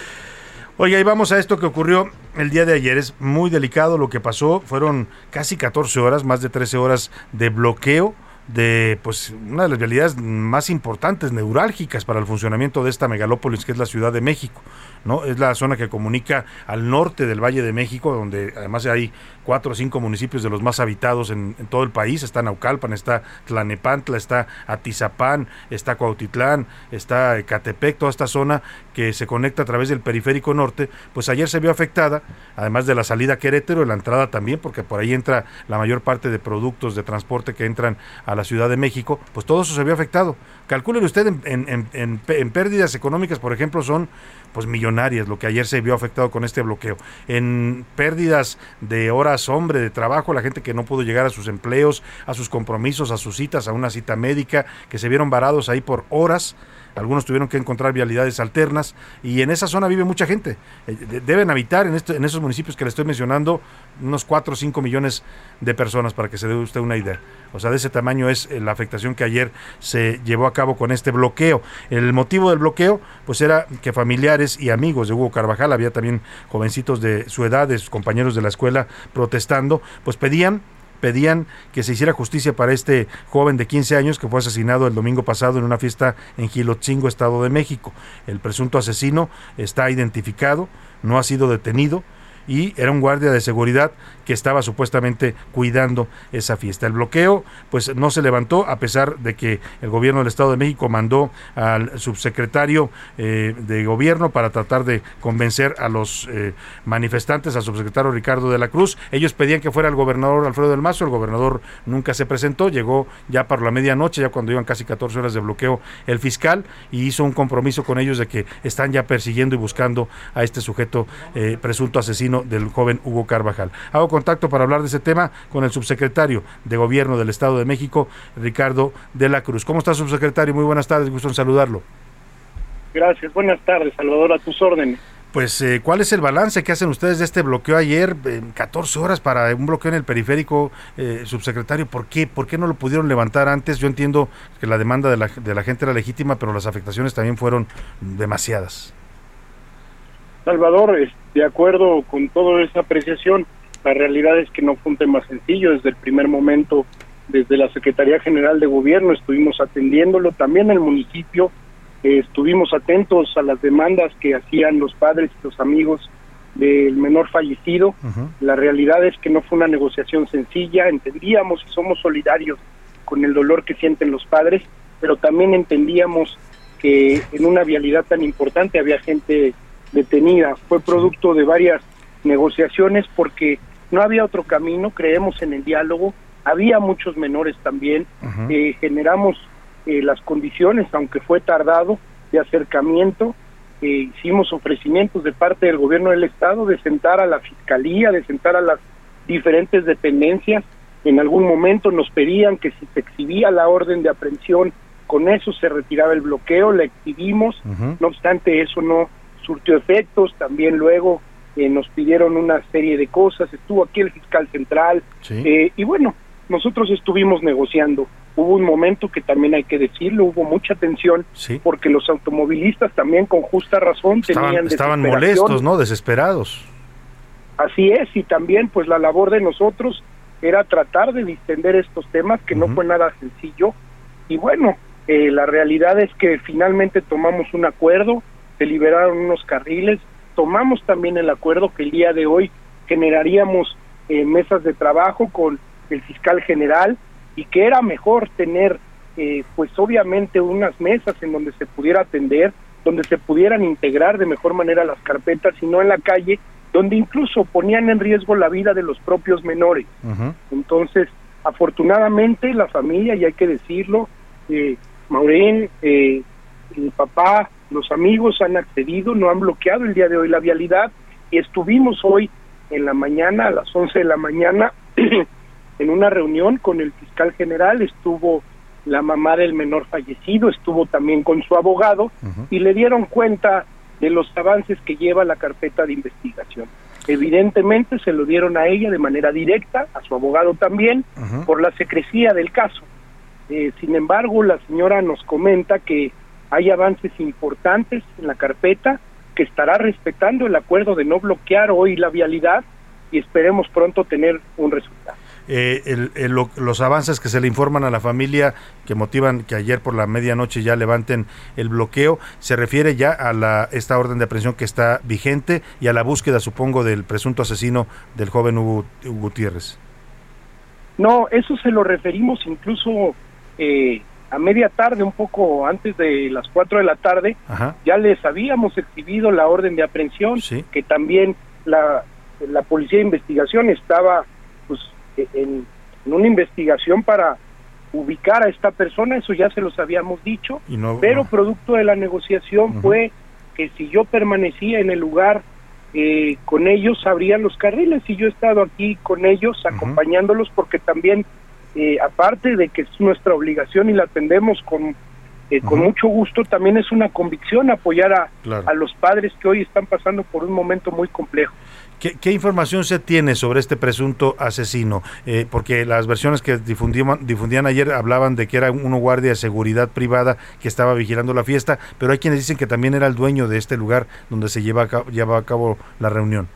Oiga, y vamos a esto que ocurrió el día de ayer. Es muy delicado lo que pasó. Fueron casi 14 horas, más de 13 horas de bloqueo de pues una de las realidades más importantes, neurálgicas para el funcionamiento de esta megalópolis que es la Ciudad de México. ¿no? Es la zona que comunica al norte del Valle de México, donde además hay cuatro o cinco municipios de los más habitados en, todo el país. Está Naucalpan, está Tlanepantla, está Atizapán, está Cuautitlán, está Catepec, toda esta zona que se conecta a través del periférico norte, pues ayer se vio afectada, además de la salida a Querétaro, la entrada también, porque por ahí entra la mayor parte de productos de transporte que entran a la Ciudad de México, pues todo eso se vio afectado. Calcúlele usted en, en pérdidas económicas, por ejemplo, son pues millonarias, lo que ayer se vio afectado con este bloqueo. En pérdidas de horas hombre de trabajo, la gente que no pudo llegar a sus empleos, a sus compromisos, a sus citas, a una cita médica, que se vieron varados ahí por horas algunos tuvieron que encontrar vialidades alternas y en esa zona vive mucha gente. Eh, deben habitar en, en esos municipios que le estoy mencionando unos 4 o 5 millones de personas para que se dé usted una idea. O sea, de ese tamaño es eh, la afectación que ayer se llevó a cabo con este bloqueo. El motivo del bloqueo pues era que familiares y amigos de Hugo Carvajal, había también jovencitos de su edad, de sus compañeros de la escuela protestando, pues pedían pedían que se hiciera justicia para este joven de 15 años que fue asesinado el domingo pasado en una fiesta en Gilotzingo, Estado de México. El presunto asesino está identificado, no ha sido detenido y era un guardia de seguridad que estaba supuestamente cuidando esa fiesta. El bloqueo pues no se levantó a pesar de que el gobierno del Estado de México mandó al subsecretario eh, de gobierno para tratar de convencer a los eh, manifestantes, al subsecretario Ricardo de la Cruz. Ellos pedían que fuera el gobernador Alfredo del Mazo, el gobernador nunca se presentó, llegó ya para la medianoche, ya cuando iban casi 14 horas de bloqueo el fiscal y hizo un compromiso con ellos de que están ya persiguiendo y buscando a este sujeto eh, presunto asesino del joven Hugo Carvajal. Hago contacto para hablar de ese tema con el subsecretario de Gobierno del Estado de México, Ricardo de la Cruz. ¿Cómo está, subsecretario? Muy buenas tardes, gusto en saludarlo. Gracias, buenas tardes, Salvador, a tus órdenes. Pues, eh, ¿cuál es el balance que hacen ustedes de este bloqueo ayer? en 14 horas para un bloqueo en el periférico, eh, subsecretario. ¿Por qué? ¿Por qué no lo pudieron levantar antes? Yo entiendo que la demanda de la, de la gente era legítima, pero las afectaciones también fueron demasiadas. Salvador, de acuerdo con toda esa apreciación, la realidad es que no fue un tema sencillo. Desde el primer momento, desde la Secretaría General de Gobierno, estuvimos atendiéndolo. También el municipio eh, estuvimos atentos a las demandas que hacían los padres y los amigos del menor fallecido. La realidad es que no fue una negociación sencilla, entendíamos y somos solidarios con el dolor que sienten los padres, pero también entendíamos que en una vialidad tan importante había gente detenida. Fue producto de varias negociaciones porque no había otro camino, creemos en el diálogo, había muchos menores también, eh, generamos eh, las condiciones, aunque fue tardado, de acercamiento. Eh, hicimos ofrecimientos de parte del gobierno del estado de sentar a la fiscalía, de sentar a las diferentes dependencias. En algún momento nos pedían que si se exhibía la orden de aprehensión, con eso se retiraba el bloqueo, la exhibimos. No obstante, eso no surtió efectos. También luego eh, nos pidieron una serie de cosas. Estuvo aquí el fiscal central. y bueno, nosotros estuvimos negociando hubo un momento que también hay que decirlo, hubo mucha tensión porque los automovilistas también con justa razón tenían estaban molestos, ¿no? Desesperados. Así es, y también pues la labor de nosotros era tratar de distender estos temas que no fue nada sencillo y bueno, eh, la realidad es que finalmente tomamos un acuerdo, se liberaron unos carriles, tomamos también el acuerdo que el día de hoy generaríamos eh, mesas de trabajo con el fiscal general, y que era mejor tener eh, pues obviamente unas mesas en donde se pudiera atender, donde se pudieran integrar de mejor manera las carpetas y no en la calle, donde incluso ponían en riesgo la vida de los propios menores. Entonces, afortunadamente la familia, y hay que decirlo, eh, Maureen, eh, el papá, los amigos han accedido, no han bloqueado el día de hoy la vialidad y estuvimos hoy en la mañana, a las 11 de la mañana, [clears throat] en una reunión con el fiscal general, estuvo la mamá del menor fallecido, estuvo también con su abogado y le dieron cuenta de los avances que lleva la carpeta de investigación. Evidentemente se lo dieron a ella de manera directa, a su abogado también, por la secrecía del caso. Eh, sin embargo, la señora nos comenta que hay avances importantes en la carpeta, que estará respetando el acuerdo de no bloquear hoy la vialidad y esperemos pronto tener un resultado. Eh, los avances que se le informan a la familia que motivan que ayer por la medianoche ya levanten el bloqueo, se refiere ya a la, esta orden de aprehensión que está vigente y a la búsqueda, supongo, del presunto asesino del joven Hugo, Gutiérrez. No, eso se lo referimos incluso eh, a media tarde, un poco antes de las 4 de la tarde, ya les habíamos exhibido la orden de aprehensión, que también la, la policía de investigación estaba pues en, una investigación para ubicar a esta persona, eso ya se los habíamos dicho, pero producto de la negociación fue que si yo permanecía en el lugar eh, con ellos, abrían los carriles y yo he estado aquí con ellos acompañándolos porque también, eh, aparte de que es nuestra obligación y la atendemos con, eh, con mucho gusto, también es una convicción apoyar a, a los padres que hoy están pasando por un momento muy complejo. ¿Qué, información se tiene sobre este presunto asesino? Eh, porque las versiones que difundían, difundían ayer hablaban de que era un guardia de seguridad privada que estaba vigilando la fiesta, pero hay quienes dicen que también era el dueño de este lugar donde se lleva a cabo, lleva a cabo la reunión.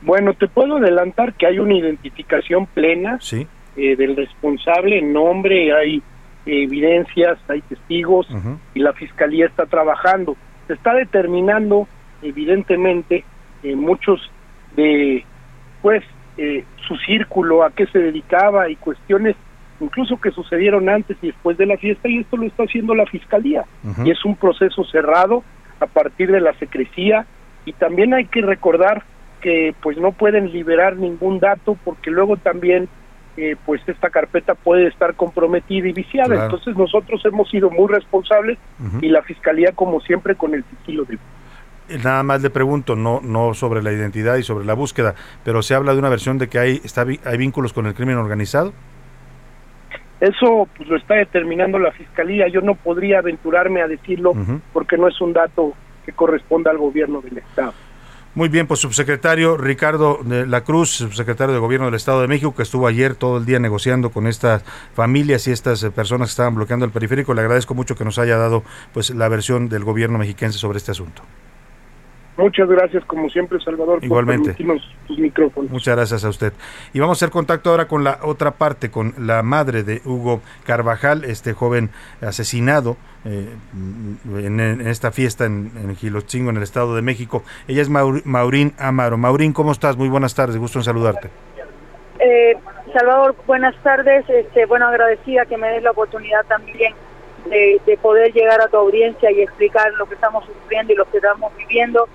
Bueno, te puedo adelantar que hay una identificación plena eh, del responsable, nombre, hay evidencias, hay testigos y la fiscalía está trabajando. Se está determinando, evidentemente, eh, muchos de pues eh, su círculo, a qué se dedicaba y cuestiones incluso que sucedieron antes y después de la fiesta y esto lo está haciendo la fiscalía. Y es un proceso cerrado a partir de la secrecía. Y también hay que recordar que pues no pueden liberar ningún dato porque luego también eh, pues esta carpeta puede estar comprometida y viciada entonces nosotros hemos sido muy responsables y la fiscalía como siempre con el sigilo de nada más le pregunto, no, no sobre la identidad y sobre la búsqueda, pero se habla de una versión de que hay, está, hay vínculos con el crimen organizado. Eso pues, lo está determinando la fiscalía. Yo no podría aventurarme a decirlo porque no es un dato que corresponda al gobierno del Estado. Muy bien, pues subsecretario Ricardo de la Cruz, subsecretario de Gobierno del Estado de México, que estuvo ayer todo el día negociando con estas familias y estas eh, personas que estaban bloqueando el periférico. Le agradezco mucho que nos haya dado pues la versión del gobierno mexiquense sobre este asunto. Muchas gracias, como siempre, Salvador, Igualmente. por tus micrófonos. Muchas gracias a usted. Y vamos a hacer contacto ahora con la otra parte, con la madre de Hugo Carvajal, este joven asesinado eh, en, en esta fiesta en, en Gilochingo, en el Estado de México. Ella es Maur- Maurín Amaro. Maurín, ¿cómo estás? Muy buenas tardes, gusto en saludarte. Eh, Salvador, buenas tardes. Este, bueno, agradecida que me des la oportunidad también de, de poder llegar a tu audiencia y explicar lo que estamos sufriendo y lo que estamos viviendo.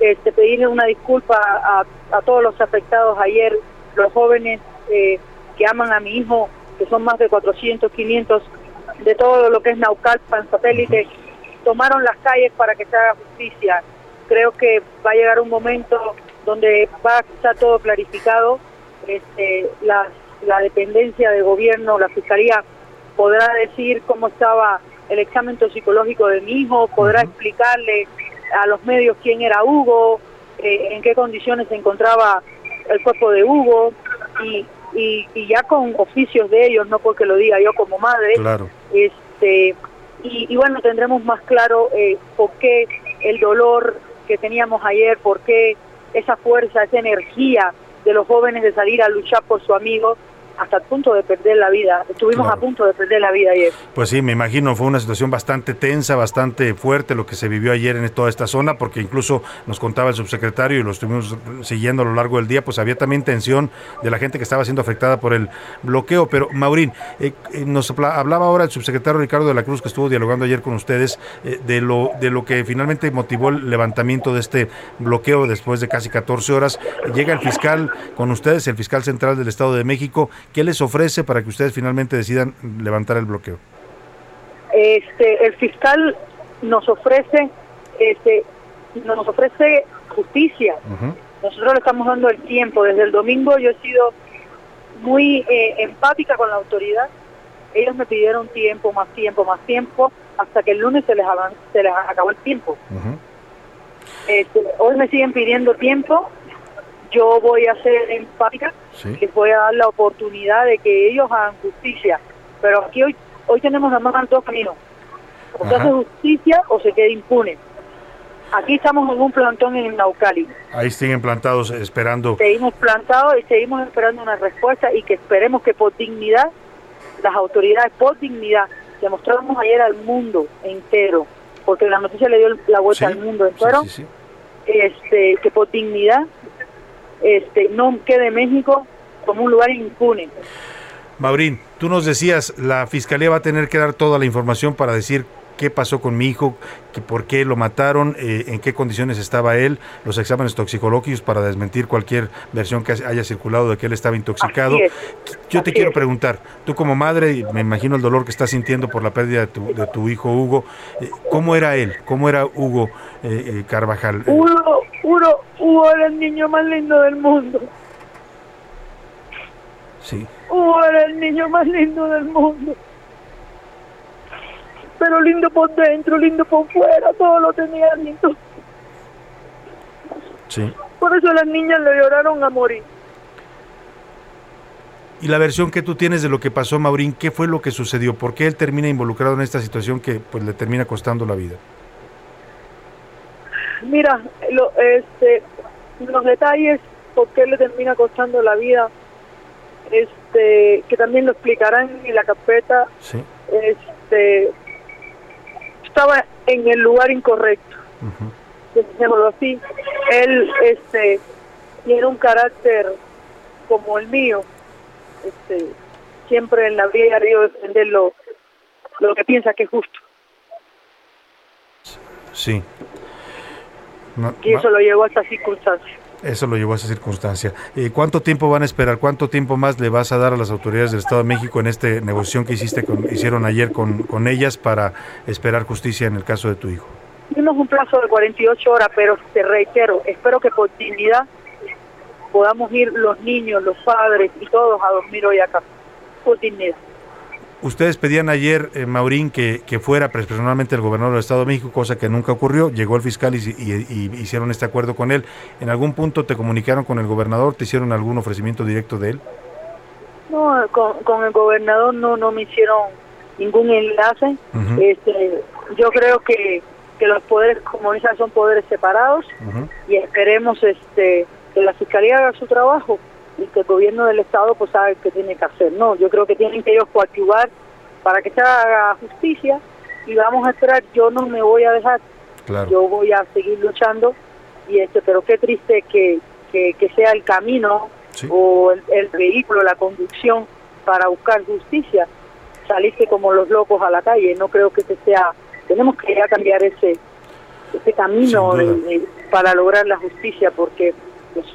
Este, pedirle una disculpa a, a todos los afectados ayer, los jóvenes eh, que aman a mi hijo, que son más de 400, 500 de todo lo que es Naucalpan, satélite, tomaron las calles para que se haga justicia. Creo que va a llegar un momento donde va a estar todo clarificado. Este, la, la dependencia de gobierno, la fiscalía, podrá decir cómo estaba el examen toxicológico de mi hijo, podrá explicarle a los medios quién era Hugo, eh, en qué condiciones se encontraba el cuerpo de Hugo y, y, y ya con oficios de ellos, no porque lo diga yo como madre, Claro. este y, y bueno tendremos más claro eh, por qué el dolor que teníamos ayer, por qué esa fuerza, esa energía de los jóvenes de salir a luchar por su amigo hasta el punto de perder la vida. Estuvimos Claro. a punto de perder la vida ayer. Pues sí, me imagino, fue una situación bastante tensa, bastante fuerte lo que se vivió ayer en toda esta zona, porque incluso nos contaba el subsecretario y lo estuvimos siguiendo a lo largo del día, pues había también tensión de la gente que estaba siendo afectada por el bloqueo. Pero, Maurín, eh, eh, nos habla- hablaba ahora el subsecretario Ricardo de la Cruz, que estuvo dialogando ayer con ustedes, eh, de, lo, de lo que finalmente motivó el levantamiento de este bloqueo después de casi 14 horas. Llega el fiscal con ustedes, el fiscal central del Estado de México. ¿Qué les ofrece para que ustedes finalmente decidan levantar el bloqueo? Este, el fiscal nos ofrece, este, nos ofrece justicia. Nosotros le estamos dando el tiempo. Desde el domingo yo he sido muy eh, empática con la autoridad. Ellos me pidieron tiempo, más tiempo, más tiempo, hasta que el lunes se les, se les acabó el tiempo. Este, hoy me siguen pidiendo tiempo. Yo voy a ser empática Sí. les voy a dar la oportunidad de que ellos hagan justicia. Pero aquí hoy hoy tenemos nada más dos caminos. O se hace justicia o se queda impune. Aquí estamos en un plantón en Naucali. Ahí siguen plantados esperando. Seguimos plantados y seguimos esperando una respuesta y que esperemos que por dignidad, las autoridades por dignidad, demostramos ayer al mundo entero, porque la noticia le dio la vuelta al mundo entero, este que por dignidad este no quede México como un lugar impune. Maurín, tú nos decías, la fiscalía va a tener que dar toda la información para decir qué pasó con mi hijo, que por qué lo mataron, eh, en qué condiciones estaba él, los exámenes toxicológicos para desmentir cualquier versión que haya circulado de que él estaba intoxicado. Es. Yo te quiero es. preguntar, tú como madre, me imagino el dolor que estás sintiendo por la pérdida de tu, de tu hijo Hugo, eh, ¿cómo era él? ¿Cómo era Hugo eh, eh, Carvajal? Hugo, Hugo, Hugo era el niño más lindo del mundo. sí. Hugo era el niño más lindo del mundo. Pero lindo por dentro, lindo por fuera, todo lo tenía lindo. Sí. Por eso las niñas le lloraron a morir. Y la versión que tú tienes de lo que pasó, Maurín, ¿qué fue lo que sucedió? ¿Por qué él termina involucrado en esta situación que pues le termina costando la vida? Mira, lo, este, los detalles, por qué le termina costando la vida, este, que también lo explicarán en la carpeta, Sí. este, estaba en el lugar incorrecto. Dejémoslo así. Él, este, tiene un carácter como el mío, este, siempre en la vida y arriba defender lo, lo que piensa que es justo. Sí. No, Y eso lo llevó a esta circunstancia. Eso lo llevó a esa circunstancia. Eh, ¿Cuánto tiempo van a esperar? ¿Cuánto tiempo más le vas a dar a las autoridades del Estado de México en esta negociación que hiciste con, hicieron ayer con, con ellas para esperar justicia en el caso de tu hijo? Tuvimos un plazo de 48 horas, pero te reitero, espero que por dignidad podamos ir los niños, los padres y todos a dormir hoy acá. Por dignidad. Ustedes pedían ayer, eh, Maurín, que, que fuera personalmente el gobernador del Estado de México, cosa que nunca ocurrió. Llegó el fiscal y, y- y hicieron este acuerdo con él. ¿En algún punto te comunicaron con el gobernador? ¿Te hicieron algún ofrecimiento directo de él? No, con, con el gobernador no, no me hicieron ningún enlace. Este, yo creo que, que los poderes, como dicen, son poderes separados y esperemos este, que la fiscalía haga su trabajo y que el gobierno del estado pues haga qué tiene que hacer. No, yo creo que tienen que ellos coactivar para que se haga justicia y vamos a esperar. Yo no me voy a dejar, Claro. yo voy a seguir luchando y este, pero qué triste que, que, que sea el camino o el, el vehículo, la conducción para buscar justicia, salirse como los locos a la calle. No creo que ese sea, tenemos que ya cambiar ese ese camino de- de- para lograr la justicia, porque, pues,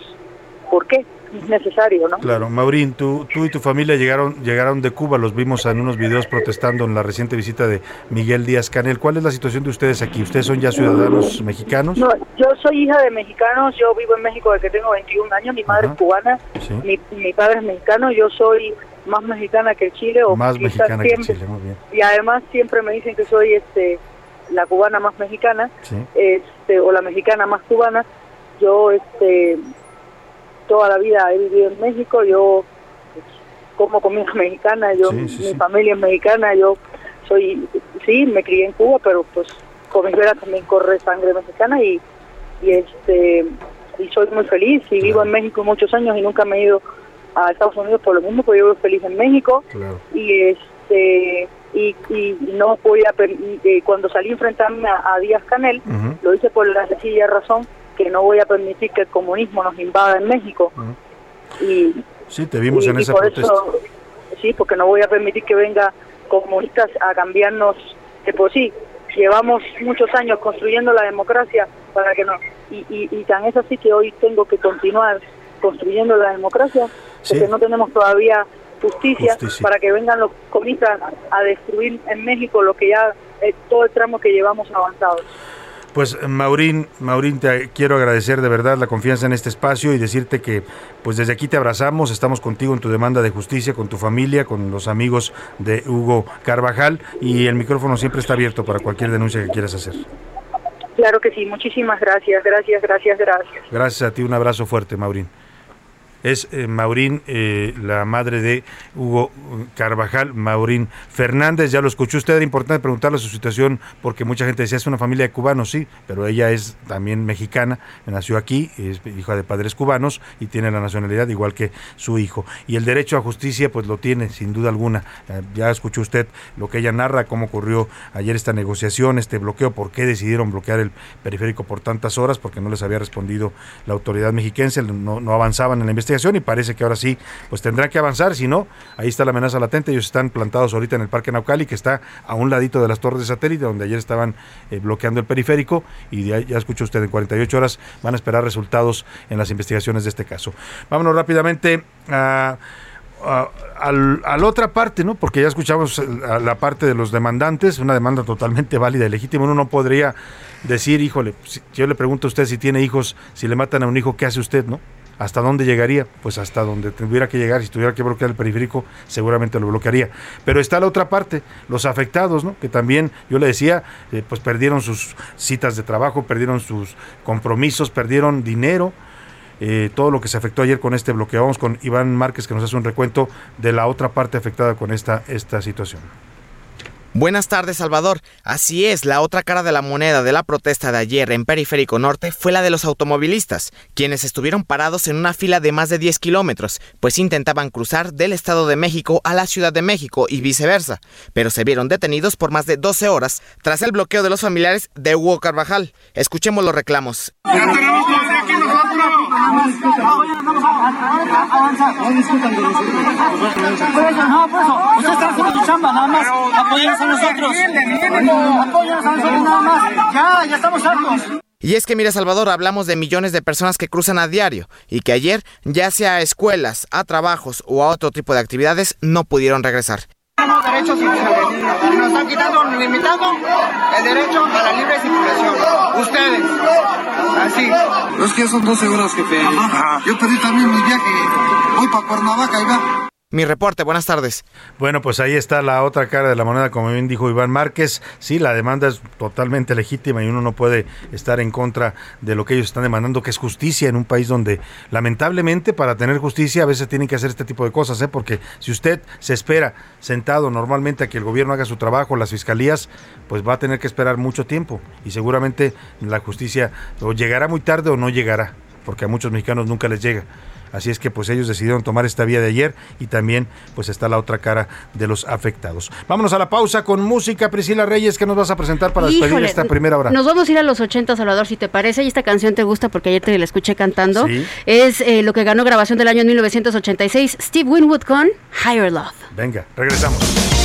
¿por qué? Es necesario, ¿no? Claro, Maurín, tú, tú y tu familia llegaron, llegaron de Cuba, los vimos en unos videos protestando en la reciente visita de Miguel Díaz Canel. ¿Cuál es la situación de ustedes aquí? ¿Ustedes son ya ciudadanos mexicanos? No, yo soy hija de mexicanos, yo vivo en México desde que tengo 21 años, mi madre es cubana, Sí. mi, mi padre es mexicano, yo soy más mexicana que Chile o Más mexicana que siempre- Chile, muy bien. y además siempre me dicen que soy este la cubana más mexicana Sí. este o la mexicana más cubana yo este toda la vida he vivido en México yo pues, como comida [laughs] mexicana yo Sí, sí, mi sí. familia es mexicana yo soy sí me crié en Cuba pero pues con mis venas también corre sangre mexicana y y este y soy muy feliz y vivo en México muchos años y nunca me he ido a Estados Unidos por lo mismo porque yo vivo feliz en México Claro. y este y, y no voy a eh, cuando salí a enfrentarme a, a Díaz Canel lo hice por la sencilla razón que no voy a permitir que el comunismo nos invada en México y Sí, te vimos y- en y esa por protesta. eso, sí porque no voy a permitir que venga comunistas a cambiarnos de por sí llevamos muchos años construyendo la democracia para que no y, y, y tan es así que hoy tengo que continuar construyendo la democracia porque no tenemos todavía justicia, Justicia. para que vengan los comunistas a destruir en México lo que ya eh, todo el tramo que llevamos avanzado. Pues Maurín, Maurín, te quiero agradecer de verdad la confianza en este espacio y decirte que pues desde aquí te abrazamos, estamos contigo en tu demanda de justicia, con tu familia, con los amigos de Hugo Carvajal y el micrófono siempre está abierto para cualquier denuncia que quieras hacer. Claro que sí, muchísimas gracias, gracias, gracias, gracias. Gracias a ti, un abrazo fuerte, Maurín. Es eh, Maurín, eh, la madre de Hugo Carvajal, Maurín Fernández. Ya lo escuchó usted, era importante preguntarle su situación porque mucha gente decía es una familia de cubanos, sí, pero ella es también mexicana, nació aquí, es hija de padres cubanos y tiene la nacionalidad igual que su hijo. Y el derecho a justicia, pues lo tiene, sin duda alguna. Eh, ya escuchó usted lo que ella narra, cómo ocurrió ayer esta negociación, este bloqueo, por qué decidieron bloquear el periférico por tantas horas, porque no les había respondido la autoridad mexiquense, no avanzaban en la investigación y parece que ahora sí, pues tendrá que avanzar, si no, ahí está la amenaza latente, ellos están plantados ahorita en el Parque Naucali, que está a un ladito de las torres de satélite, donde ayer estaban eh, bloqueando el periférico, y ya, ya usted, en 48 horas van a esperar resultados en las investigaciones de este caso. Vámonos rápidamente a la otra parte, ¿no? Porque ya escuchamos a la parte de los demandantes, una demanda totalmente válida y legítima. Uno no podría decir, híjole, si yo le pregunto a usted si tiene hijos, si le matan a un hijo, ¿qué hace usted, no? ¿Hasta dónde llegaría? Pues hasta donde tuviera que llegar. Si tuviera que bloquear el periférico, seguramente lo bloquearía. Pero está la otra parte, los afectados, ¿no? Que también, yo le decía, eh, pues perdieron sus citas de trabajo, perdieron sus compromisos, perdieron dinero eh, todo lo que se afectó ayer con este bloqueo. Vamos con Iván Márquez que nos hace un recuento de la otra parte afectada con esta, esta situación. Buenas tardes, Salvador. Así es, la otra cara de la moneda de la protesta de ayer en Periférico Norte fue la de los automovilistas, quienes estuvieron parados en una fila de más de 10 kilómetros, pues intentaban cruzar del Estado de México a la Ciudad de México y viceversa, pero se vieron detenidos por más de 12 horas tras el bloqueo de los familiares de Hugo Carvajal. Escuchemos los reclamos. Y es que mira Salvador, hablamos de millones de personas que cruzan a diario y que ayer, ya sea a escuelas, a trabajos o a otro tipo de actividades, no pudieron regresar. Tenemos derechos y nos están quitando, limitando el derecho a la libre circulación. Ustedes. Así. Es que son 12 horas, jefe. Yo perdí también mi viaje. Voy para Cuernavaca y va. Mi reporte, buenas tardes. Bueno, pues ahí está la otra cara de la moneda, como bien dijo Iván Márquez. Sí, la demanda es totalmente legítima y uno no puede estar en contra de lo que ellos están demandando, que es justicia en un país donde lamentablemente para tener justicia a veces tienen que hacer este tipo de cosas, ¿eh? porque si usted se espera sentado normalmente a que el gobierno haga su trabajo, las fiscalías, pues va a tener que esperar mucho tiempo y seguramente la justicia o llegará muy tarde o no llegará, porque a muchos mexicanos nunca les llega. Así es que pues ellos decidieron tomar esta vía de ayer y también pues está la otra cara de los afectados. Vámonos a la pausa con música. Priscila Reyes, que nos vas a presentar para despedir Híjole, esta primera hora? Nos vamos a ir a los 80, Salvador, si te parece. Y esta canción te gusta porque ayer te la escuché cantando. Sí. Es eh, lo que ganó grabación del año 1986, Steve Winwood con Higher Love. Venga, regresamos.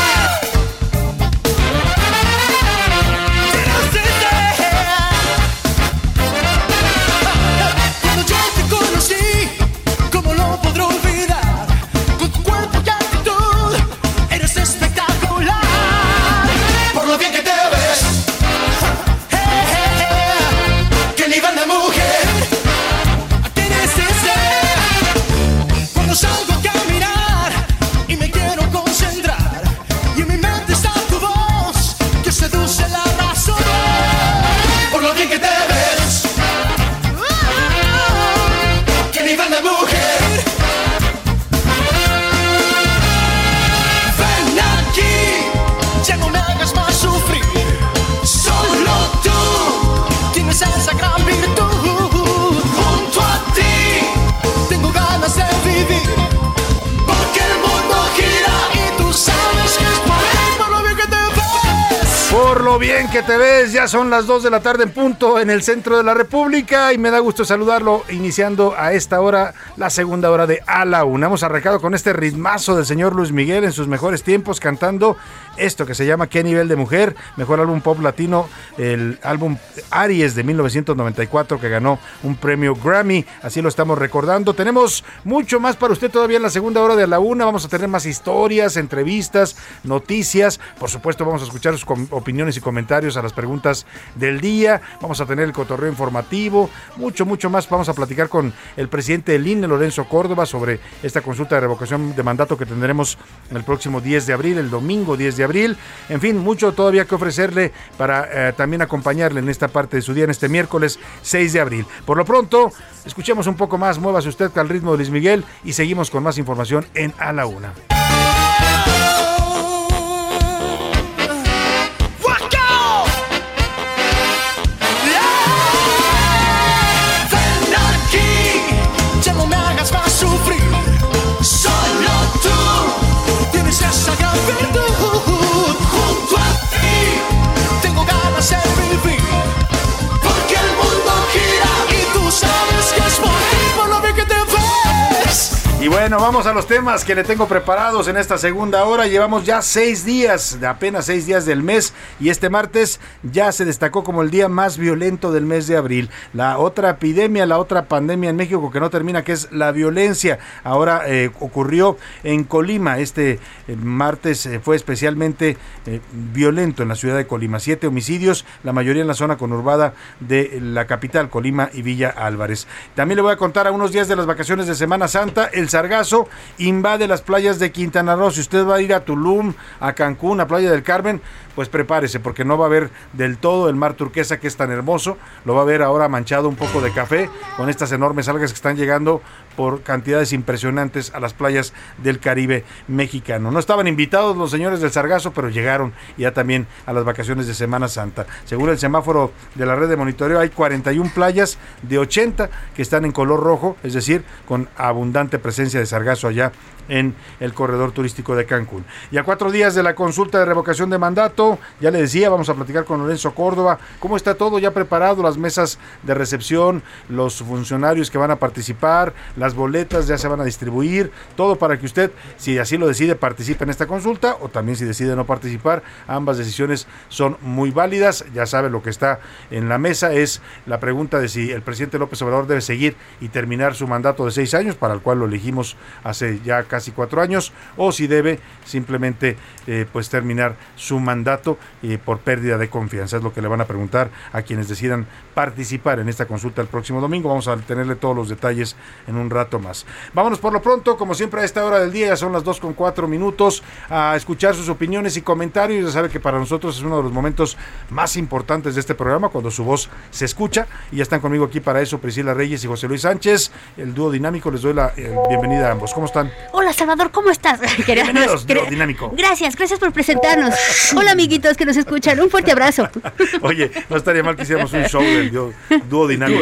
Son las 2 de la tarde en punto en el centro de la República y me da gusto saludarlo iniciando a esta hora la segunda hora de A la Una. Hemos arrancado con este ritmazo del señor Luis Miguel en sus mejores tiempos cantando esto que se llama ¿Qué nivel de mujer? Mejor álbum pop latino, el álbum Aries de 1994 que ganó un premio Grammy, así lo estamos recordando. Tenemos mucho más para usted todavía en la segunda hora de A la Una, vamos a tener más historias, entrevistas, noticias, por supuesto vamos a escuchar sus opiniones y comentarios a las preguntas del día, vamos a tener el cotorreo informativo, mucho, mucho más, vamos a platicar con el presidente del INE, Lorenzo Córdoba, sobre esta consulta de revocación de mandato que tendremos el próximo 10 de abril, el domingo 10 de abril, en fin, mucho todavía que ofrecerle para eh, también acompañarle en esta parte de su día, en este miércoles 6 de abril. Por lo pronto, escuchemos un poco más, muévase usted al ritmo de Luis Miguel y seguimos con más información en A la Una. Y bueno, vamos a los temas que le tengo preparados en esta segunda hora. Llevamos ya seis días, apenas seis días del mes, y este martes ya se destacó como el día más violento del mes de abril. La otra epidemia, la otra pandemia en México que no termina, que es la violencia. Ahora eh, ocurrió en Colima. Este eh, martes eh, fue especialmente violento en la ciudad de Colima. Siete homicidios, la mayoría en la zona conurbada de la capital, Colima y Villa Álvarez. También le voy a contar a unos días de las vacaciones de Semana Santa. El sargazo invade las playas de Quintana Roo. Si usted va a ir a Tulum, a Cancún, a Playa del Carmen, pues prepárese porque no va a ver del todo el mar turquesa que es tan hermoso. Lo va a ver ahora manchado un poco de café con estas enormes algas que están llegando por cantidades impresionantes a las playas del Caribe mexicano. No estaban invitados los señores del Sargazo, pero llegaron ya también a las vacaciones de Semana Santa. Según el semáforo de la red de monitoreo, hay 41 playas de 80 que están en color rojo, es decir, con abundante presencia de sargazo allá en el corredor turístico de Cancún. Y a cuatro días de la consulta de revocación de mandato, ya le decía, vamos a platicar con Lorenzo Córdoba, cómo está todo ya preparado, las mesas de recepción, los funcionarios que van a participar, las boletas ya se van a distribuir, todo para que usted, si así lo decide, participe en esta consulta o también si decide no participar, ambas decisiones son muy válidas, ya sabe lo que está en la mesa, es la pregunta de si el presidente López Obrador debe seguir y terminar su mandato de seis años, para el cual lo elegimos hace ya casi cuatro años, o si debe simplemente eh, pues terminar su mandato eh, por pérdida de confianza. Es lo que le van a preguntar a quienes decidan participar en esta consulta el próximo domingo. Vamos a tenerle todos los detalles en un rato más. Vámonos por lo pronto, como siempre a esta hora del día, ya son las dos con cuatro minutos, a escuchar sus opiniones y comentarios. Ya sabe que para nosotros es uno de los momentos más importantes de este programa, cuando su voz se escucha. Y ya están conmigo aquí para eso Priscila Reyes y José Luis Sánchez, el dúo dinámico. Les doy la eh, bienvenida a ambos. ¿Cómo están? Salvador, ¿cómo estás? [laughs] Bienvenidos, dinámico. Gracias, gracias por presentarnos. Hola amiguitos que nos escuchan, un fuerte abrazo. [laughs] Oye, no estaría mal que hiciéramos un show del dúo, dúo dinámico.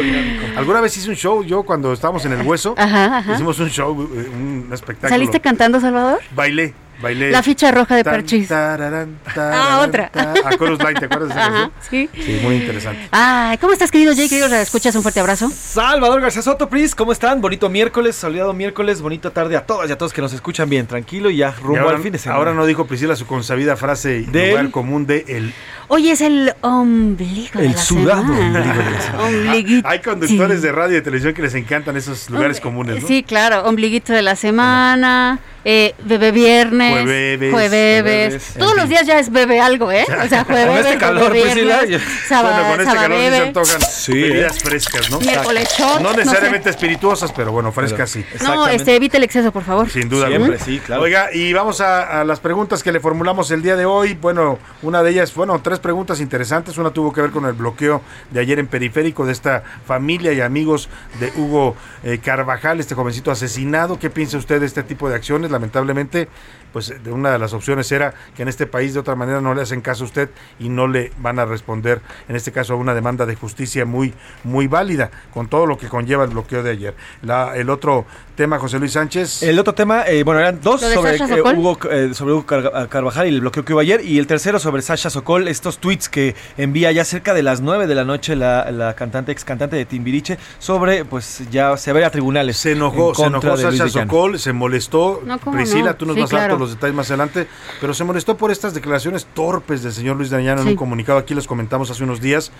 Alguna vez hice un show, yo cuando estábamos en el hueso, Ajá, ajá. hicimos un show, un espectáculo. ¿Saliste cantando, Salvador? Bailé, bailé. La ficha roja de Parchís. tararán, [laughs] Ah, tararán, otra. ta- A Chorus Line, ¿te acuerdas de esa sí. Sí, muy interesante. Ay, ¿cómo estás, querido Jay? Querido, escuchas un fuerte abrazo. Salvador García Soto, Pris, ¿cómo están? Bonito miércoles, soleado miércoles, bonita tarde a todas y a todos que nos escuchan bien, tranquilo y ya Y rumbo ahora, al fin de semana. ahora no dijo Priscila su consabida frase y Del- lugar común de el Hoy es el ombligo de El la sudado semana. ombligo de la [laughs] semana. Ombliguito. Hay conductores de radio y de televisión que les encantan esos lugares comunes, ¿no? Sí, claro, ombliguito de la semana, eh, bebé viernes, Jueves, jueves, jueves, todos los días ya es bebe algo, ¿eh? O sea, [laughs] jueves, Con este calor, bebé viernes, [laughs] ya- saba- bueno, con este calor sí se antojan Sí, bebidas ¿eh? frescas, ¿no? Miércoles shot, No no necesariamente espirituosas, pero bueno, frescas sí. No, este, evite el exceso, por favor. Sin duda Siempre, sí, claro. Oiga, y vamos a, a las preguntas que le formulamos el día de hoy. Bueno, una de ellas, bueno, tres preguntas interesantes. Una tuvo que ver con el bloqueo de ayer en Periférico de esta familia y amigos de Hugo eh, Carvajal, este jovencito asesinado. ¿Qué piensa usted de este tipo de acciones? Lamentablemente, pues de una de las opciones era que en este país de otra manera no le hacen caso a usted y no le van a responder, en este caso, a una demanda de justicia muy, muy válida, con todo lo que conlleva el bloqueo de ayer. La, el otro tema, José Luis Sánchez. El otro tema, eh, bueno, eran dos ¿Lo de sobre, eh? Hugo, eh, sobre Hugo Car- Carvajal y el bloqueo que hubo ayer, y el tercero sobre Sasha Sokol, estos tweets que envía ya cerca de las 9 de la noche la, la cantante, ex cantante de Timbiriche, sobre, pues ya se va a tribunales. Se enojó, en se contra enojó Sasha. Sokol, se molestó. No, ¿cómo Priscila, no? tú nos Sí, vas a dar claro. todos los detalles más adelante, pero se molestó por estas declaraciones torpes del señor Luis Dañano en Sí. un comunicado. Aquí les comentamos hace unos días,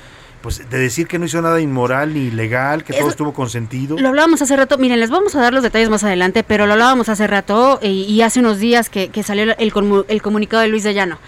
pues de decir que no hizo nada inmoral ni ilegal, que Eso- todo estuvo consentido. Lo hablábamos hace rato, miren, les vamos a dar los detalles más adelante, pero lo hablábamos hace rato eh, y hace unos días que, que salió el, comu- el comunicado de Luis de Llano.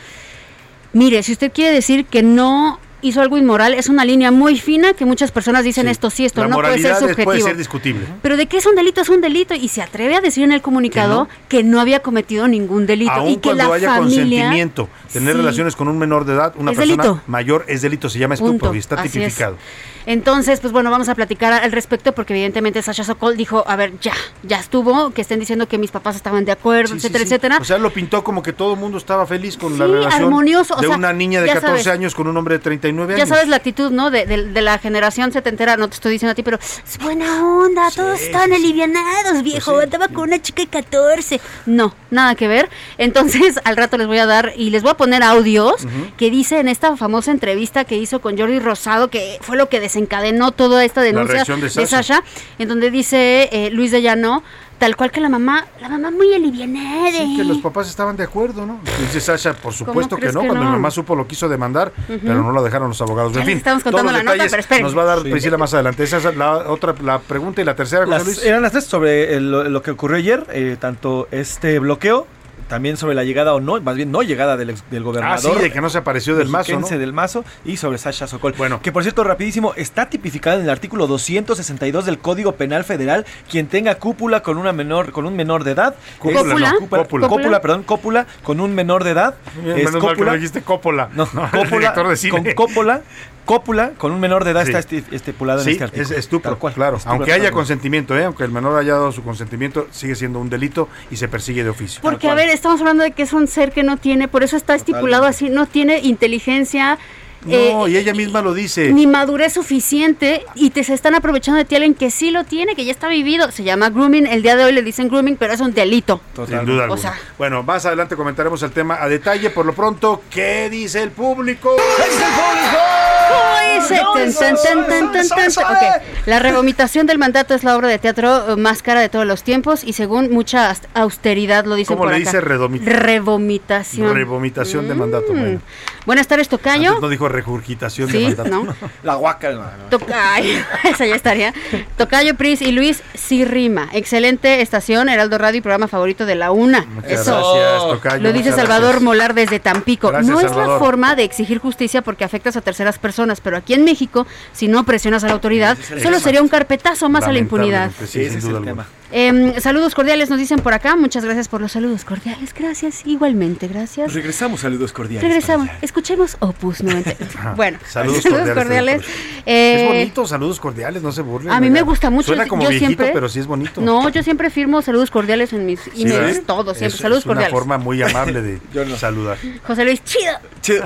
Mire, si usted quiere decir que no hizo algo inmoral, es una línea muy fina que muchas personas dicen esto sí, esto La no puede ser subjetivo. puede ser discutible. Pero de que es un delito, es un delito. Y se atreve a decir en el comunicado que no, había cometido ningún delito. Y que cuando la haya familia. consentimiento, tener Sí. relaciones con un menor de edad, una Es persona delito. mayor es delito, se llama estupro Punto. y está Así es. tipificado. Entonces, pues bueno, vamos a platicar al respecto porque evidentemente Sasha Sokol dijo, a ver, ya, ya estuvo, que estén diciendo que mis papás estaban de acuerdo, Sí, etcétera, sí. etcétera. O sea, lo pintó como que todo el mundo estaba feliz con la relación armonioso, o de sea, una niña de ya 14 sabes. años con un hombre de 39 Ya años. sabes la actitud, ¿no? De, de- de la generación setentera, no te estoy diciendo a ti, pero es buena onda, todos estaban alivianados, viejo, andaba con una chica de 14. No, nada que ver. Entonces, [laughs] al rato les voy a dar y les voy a poner audios que dice en esta famosa entrevista que hizo con Jordi Rosado, que fue lo que desencadenó toda esta denuncia de Sasha. Sasha, en donde dice eh, Luis de Llano, tal cual que la mamá, la mamá muy alivianada. Sí, que los papás estaban de acuerdo, ¿no? Dice Sasha, por supuesto que no, que cuando no? mi mamá supo lo quiso demandar, pero no la dejaron los abogados. Ya en fin, estamos todos contando los la nota, pero esperen. nos va a dar Sí. Priscila más adelante. Esa es la otra, la pregunta y la tercera, José Las- Luis. eran las tres sobre el- lo, lo que ocurrió ayer, eh, tanto este bloqueo, también sobre la llegada o no, más bien no llegada del, ex- del Ah, gobernador. sí, de que no se apareció del mazo, ¿no? del Mazo y sobre Sasha Sokol. Bueno. Que por cierto, rapidísimo, está tipificada en el artículo 262 del Código Penal Federal quien tenga cúpula con una menor con un menor de edad. Cúpula, es- no, cúpula, cópula. cópula, perdón, cópula con un menor de edad. Bien, es menos mal que cópula. no dijiste Coppola. No, [laughs] el cópula, director de cine. con cópula, cópula con un menor de edad Sí. está esti- estipulado en Sí, este artículo. es estupro, cual. claro. Estupro, Aunque haya consentimiento, ¿eh? aunque el menor haya dado su consentimiento, sigue siendo un delito y se persigue de oficio. Porque, a ver, estamos hablando de que es un ser que no tiene, por eso está estipulado así, no tiene inteligencia. No, eh, y ella misma lo dice. ni madurez suficiente y te se están aprovechando de ti alguien que sí lo tiene, que ya está vivido. Se llama grooming, el día de hoy le dicen grooming, pero es un delito. Sin duda O alguna. sea, bueno, más adelante comentaremos el tema a detalle. Por lo pronto, ¿qué dice el público? ¿cómo dice? Tan. Ok, La revomitación del mandato es la obra de teatro más cara de todos los tiempos y según mucha austeridad lo dicen ¿Cómo por le acá. dice redomita- Revomitación. Revomitación de mandato. Mm. Bueno, Buenas tardes, Tocayo. antes no dijo regurgitación de mandato. ¿no? [laughs] La guaca. Tocayo, [laughs] esa ya estaría. Tocayo, Pris y Luis, sí rima. Excelente estación, Heraldo Radio y programa favorito de la UNA. Muchas Eso. gracias, Tocayo, Lo dice Salvador gracias. Molar desde Tampico. Gracias, no es Salvador. la forma de exigir justicia porque afectas a terceras personas, pero aquí en México, si no presionas a la autoridad, es solo sería un carpetazo más a la impunidad. Sí, sin duda alguna. Em, saludos cordiales nos dicen por acá. Muchas gracias por los saludos cordiales. Gracias, igualmente, gracias. Regresamos, saludos cordiales. Regresamos. Escuchemos Opus 90. [laughs] Bueno, Saludos cordiales. Eh, es bonito, saludos cordiales, no se burlen. a mí me gusta mucho. Suena como yo viejito, siempre, pero sí es bonito. No, yo siempre firmo saludos cordiales en mis Sí, emails, todo, siempre. Es- saludos es una cordiales. forma muy amable de [laughs] saludar. José Luis, chido. [laughs]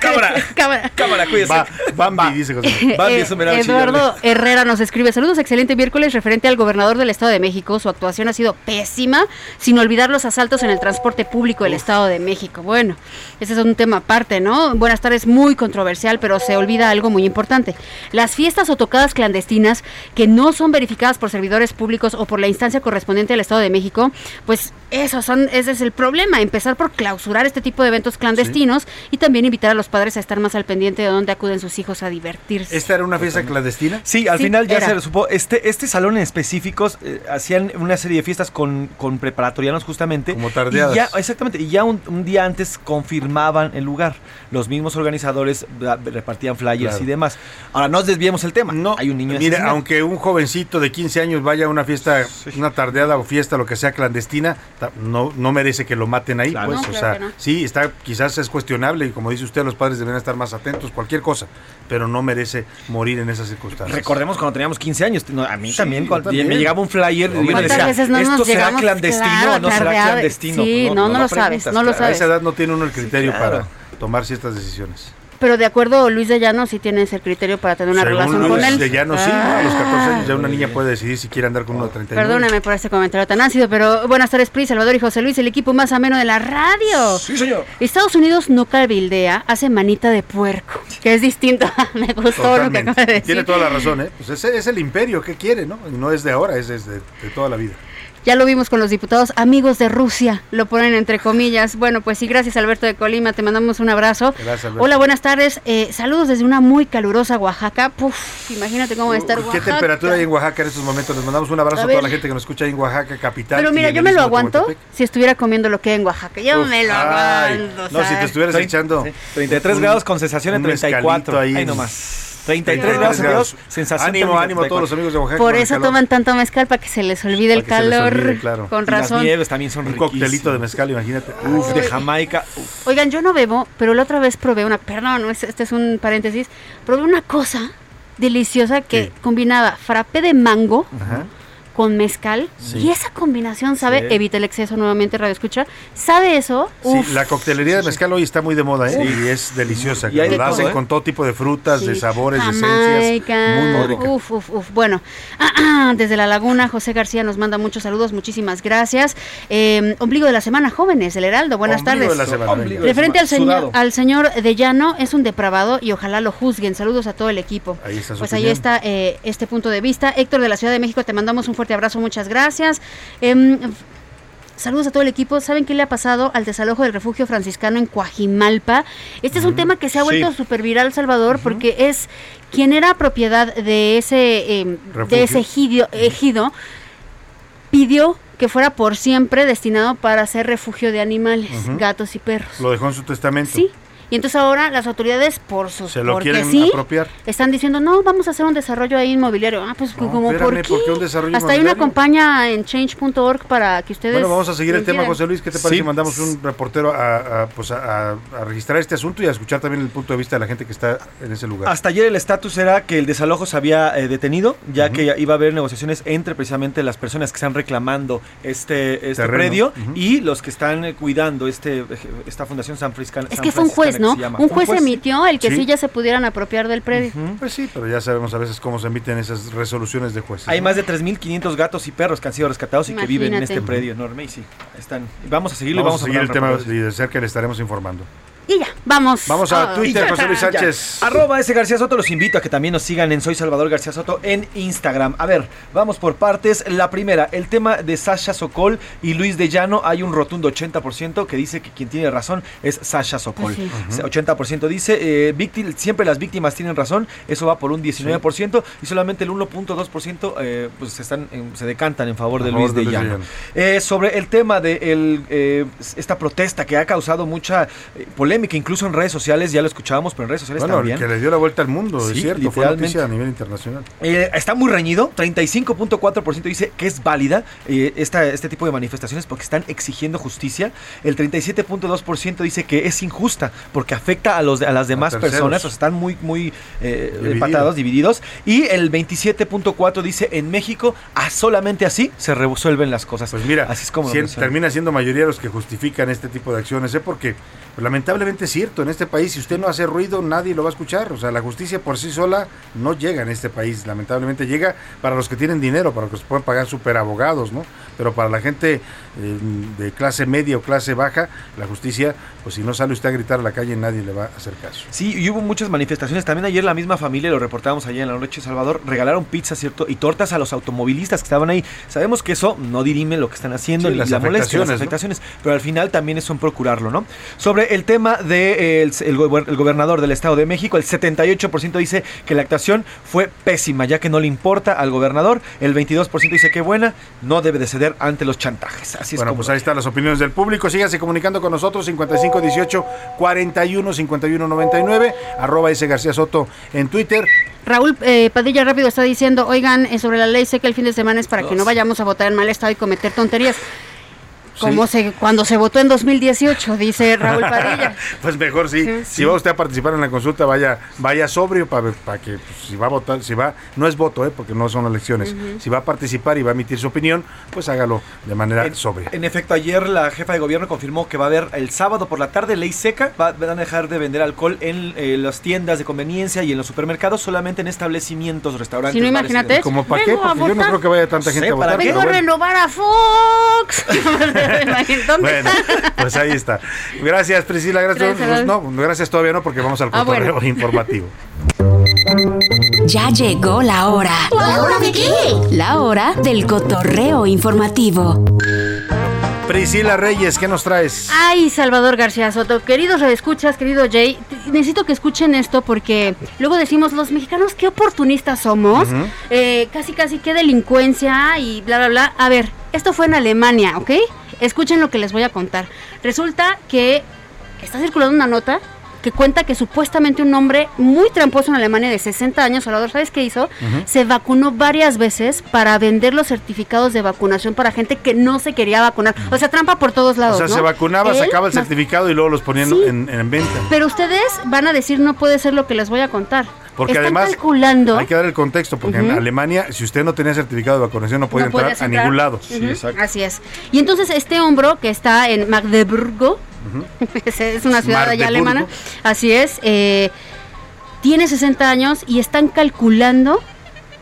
Cámara. Cámara. Cámara, cuídese. Va, Bambi, dice José. Eh, Eduardo Herrera nos escribe saludos, excelente miércoles referente al gobernador del Estado de México. Su actuación ha sido pésima, sin olvidar los asaltos en el transporte público del Estado de México. Bueno, ese es un tema aparte, ¿no? Buenas tardes, muy controversial, pero se olvida algo muy importante. Las fiestas o tocadas clandestinas que no son verificadas por servidores públicos o por la instancia correspondiente del Estado de México, pues esos son, ese es el problema, empezar por clausurar este tipo de eventos clandestinos y también invitar a los padres a estar más al pendiente de dónde acuden sus hijos a divertirse. ¿Esta era una fiesta clandestina? Sí, al Sí, final ya era. se supo. Este, este salón en específicos eh, hacían una serie de fiestas con, con preparatorianos justamente. Como tardeadas. Y ya, exactamente, y ya un, un día antes confirmaban el lugar. Los mismos organizadores da- repartían flyers Claro. y demás. Ahora, no desviemos el tema. No, hay un niño Mira, aunque un jovencito de 15 años vaya a una fiesta, una tardeada o fiesta, lo que sea clandestina, no, no merece que lo maten ahí, Claro. pues, No, o claro sea, que no. sí, está, quizás es cuestionable y como dice usted, los padres deben estar más atentos, cualquier cosa, pero no merece morir en esas circunstancias. Recordemos cuando teníamos 15 años. no, a mí Sí, también, yo cuando también. me llegaba un flyer yo ¿Cuántas decía, veces no ¿esto será clandestino Claro, o no será clandestino? Sí, no, no lo sabes, no lo claro. A esa sabes. edad no tiene uno el criterio claro. para tomar ciertas decisiones. Pero de acuerdo, Luis de Llano sí tienes el criterio para tener una Según relación con Luis él. de Llano, sí, ¿no? a los 14 años ya una niña puede decidir si quiere andar con uno de 39. Perdóname por este comentario tan ácido, pero buenas tardes, Pri, Salvador y José Luis, el equipo más ameno de la radio. Sí, señor. Estados Unidos no cabildea, hace manita de puerco, que es distinto. [laughs] Me gustó lo que acaba de decir. Tiene toda la razón, ¿eh? Pues ese es el imperio que quiere, ¿no? No es de ahora, es desde de toda la vida. Ya lo vimos con los diputados amigos de Rusia, lo ponen entre comillas. Bueno, pues sí, gracias Alberto de Colima, te mandamos un abrazo. Gracias, Alberto. Hola, buenas tardes. eh, saludos desde una muy calurosa Oaxaca. Puf, imagínate cómo va a estar ¿Qué Oaxaca. temperatura hay en Oaxaca en estos momentos? Les mandamos un abrazo A a, toda la gente que nos escucha ahí en Oaxaca, capital. Pero mira, en yo me lo aguanto Tehuantepec. si estuviera comiendo lo que hay en Oaxaca. Yo Uf, me lo ay, aguanto. No, si te estuvieras Trein- echando. sí, 33 un- grados con sensación de un 34. mezcalito Ahí, en- nomás. 33 grados centígrados, sensación Ánimo, ánimo a todos los 34. amigos de Oaxaca. Por eso toman tanto mezcal para que se les olvide el calor. olvide, claro. Con Y las razón. nieves también son Un coctelito de mezcal, imagínate. Uf, de. Jamaica. uf. Oigan, yo no bebo, pero la otra vez probé una, perdón, este es un paréntesis, probé una cosa deliciosa que combinaba frappé de mango Ajá. Con mezcal Sí. y esa combinación sabe, Sí. evita el exceso nuevamente, radio escucha, sabe eso, uf, Sí, la coctelería de mezcal hoy está muy de moda, ¿eh? Y es deliciosa. Y Lo hacen ¿eh? con todo tipo de frutas, de sabores, de esencias. Muy. Uf, uf, uf. Bueno, [clears throat] desde la laguna, José García nos manda muchos saludos, muchísimas gracias. Eh, ombligo de la semana, jóvenes, el Heraldo, buenas Ombligo tardes. de la semana, venga. Ombligo de Referente al semana, señor, al señor de Llano, es un depravado y ojalá lo juzguen. Saludos a todo el equipo. Ahí está su Pues ahí está eh, este punto de vista. Héctor de la Ciudad de México, te mandamos un fuerte abrazo, muchas gracias. Em, Saludos a todo el equipo. ¿Saben qué le ha pasado al desalojo del refugio franciscano en Coajimalpa? Este es un tema que se ha vuelto sí. súper viral, Salvador, porque es quien era propiedad de ese, em, de ese ejido, ejido, pidió que fuera por siempre destinado para ser refugio de animales, gatos y perros. Lo dejó en su testamento. Sí. Y entonces ahora las autoridades, por su Se lo quieren sí, apropiar. están diciendo, no, vamos a hacer un desarrollo ahí inmobiliario. Ah, pues como espérame, por qué. ¿por qué un desarrollo Hasta hay una campaña en change.org para que ustedes... Bueno, vamos a seguir el tema. José Luis. ¿Qué te parece Sí. si mandamos un reportero a, a, pues a, a- a registrar este asunto y a escuchar también el punto de vista de la gente que está en ese lugar? Hasta ayer el estatus era que el desalojo se había eh, detenido, ya que ya iba a haber negociaciones entre precisamente las personas que están reclamando este, este Terreno. predio y los que están eh, cuidando este esta fundación San Franciscana. Es que fue un juez, ¿no? Un juez emitió el que sí. Sí. ya se pudieran apropiar del predio. Pues sí, pero ya sabemos a veces cómo se emiten esas resoluciones de jueces. Hay ¿no? más de 3.500 gatos y perros que han sido rescatados y que viven en este predio enorme. Y sí, están. Vamos a seguirlo y Vamos, vamos, a seguir el tema y de cerca le estaremos informando. Y ya, vamos. Vamos a Ah, Twitter, José Luis. Sánchez. Ya. Arroba ese García Soto, los invito a que también nos sigan en Soy Salvador García Soto en Instagram. A ver, vamos por partes. La primera, el tema de Sasha Sokol y Luis de Llano. Hay un rotundo 80% que dice que quien tiene razón es Sasha Sokol. Pues sí. 80% dice, eh, víctim- siempre las víctimas tienen razón. Eso va por un 19% y solamente el 1.2% eh, pues se, están, en- se decantan en favor de favor Luis de Llano. Llano. Eh, sobre el tema de el, eh, esta protesta que ha causado mucha eh, polémica, incluso en redes sociales, ya lo escuchábamos, pero en redes sociales Bueno, también. que le dio la vuelta al mundo, Sí, es cierto, fue noticia a nivel internacional. Eh, está muy reñido, 35.4% dice que es válida eh, esta, este tipo de manifestaciones porque están exigiendo justicia. El 37.2% dice que es injusta porque afecta a, los, a las demás personas, o sea, están muy, muy eh, Dividido. divididos. Y el 27.4% dice en México, a solamente así se resuelven las cosas. Pues mira, así es como mencionan. termina siendo mayoría los que justifican este tipo de acciones, ¿eh? porque pues, cierto, en este país si usted no hace ruido nadie lo va a escuchar, o sea, la justicia por sí sola no llega en este país, lamentablemente llega para los que tienen dinero, para los que se pueden pagar superabogados, ¿no? Pero para la gente de clase media o clase baja, la justicia, pues si no sale usted a gritar a la calle nadie le va a hacer caso. Sí, y hubo muchas manifestaciones. También ayer la misma familia, lo reportábamos ayer en la noche, Salvador, regalaron pizza, ¿cierto? Y tortas a los automovilistas que estaban ahí. Sabemos que eso no dirime lo que están haciendo Sí, ni las la molestia, las afectaciones, pero al final también es un procurarlo, ¿no? Sobre el tema del de, el, el gober- el gobernador del Estado de México, el 78% dice que la actuación fue pésima, ya que no le importa al gobernador. El 22% dice que buena, no debe de ceder ante los chantajes. Así es bueno, como pues ahí están las opiniones del público. Síganse comunicando con nosotros 55 18 41 51 99 arroba ese García Soto en Twitter. Raúl eh, Padilla rápido está diciendo, oigan, eh, sobre la ley sé que el fin de semana es para que no vayamos a votar en mal estado y cometer tonterías. Como se, cuando se votó en 2018, dice Raúl Padilla. [laughs] Pues mejor sí. Sí, Si va usted a participar en la consulta, vaya, vaya sobrio para que pues, si va a votar, si va, no es voto, ¿eh? porque no son elecciones. Si va a participar y va a emitir su opinión, pues hágalo de manera sobria. En efecto, ayer la jefa de gobierno confirmó que va a haber el sábado por la tarde ley seca. Va- van a dejar de vender alcohol en eh, las tiendas de conveniencia y en los supermercados, solamente en establecimientos, restaurantes. Si no, imagínate. ¿Como para qué? Vengo a Porque yo no creo que vaya tanta No gente sé, a votar. ¿para Vengo a renovar a Fox. [laughs] [laughs] ¿Dónde Bueno, está? pues ahí está. Gracias, Priscila. Gracias. Gracias, no, gracias todavía no, porque vamos al Ah, cotorreo bueno. informativo. Ya llegó la hora. ¿La hora de qué? La hora del cotorreo informativo. Priscila Reyes, ¿qué nos traes? Ay, Salvador García Soto, queridos escuchas, querido Jay, necesito que escuchen esto porque luego decimos los mexicanos qué oportunistas somos, eh, casi casi qué delincuencia y bla bla bla. A ver, esto fue en Alemania, ¿ok? Escuchen lo que les voy a contar. Resulta que está circulando una nota que cuenta que supuestamente un hombre muy tramposo en Alemania de 60 años, Salvador, ¿sabes qué hizo? Se vacunó varias veces para vender los certificados de vacunación para gente que no se quería vacunar. O sea, trampa por todos lados. O sea, ¿no? se vacunaba, Él, sacaba el certificado y luego los ponían Sí. en, en venta. Pero ustedes van a decir no puede ser lo que les voy a contar. Porque Están además calculando. hay que dar el contexto, porque en. Alemania, si usted no tenía certificado de vacunación, no podía no entrar a ningún lado. Ujú, Así es. Y entonces este hombro que está en Magdeburgo, [laughs] es es una ciudad allá alemana, así es, eh, tiene 60 años y están calculando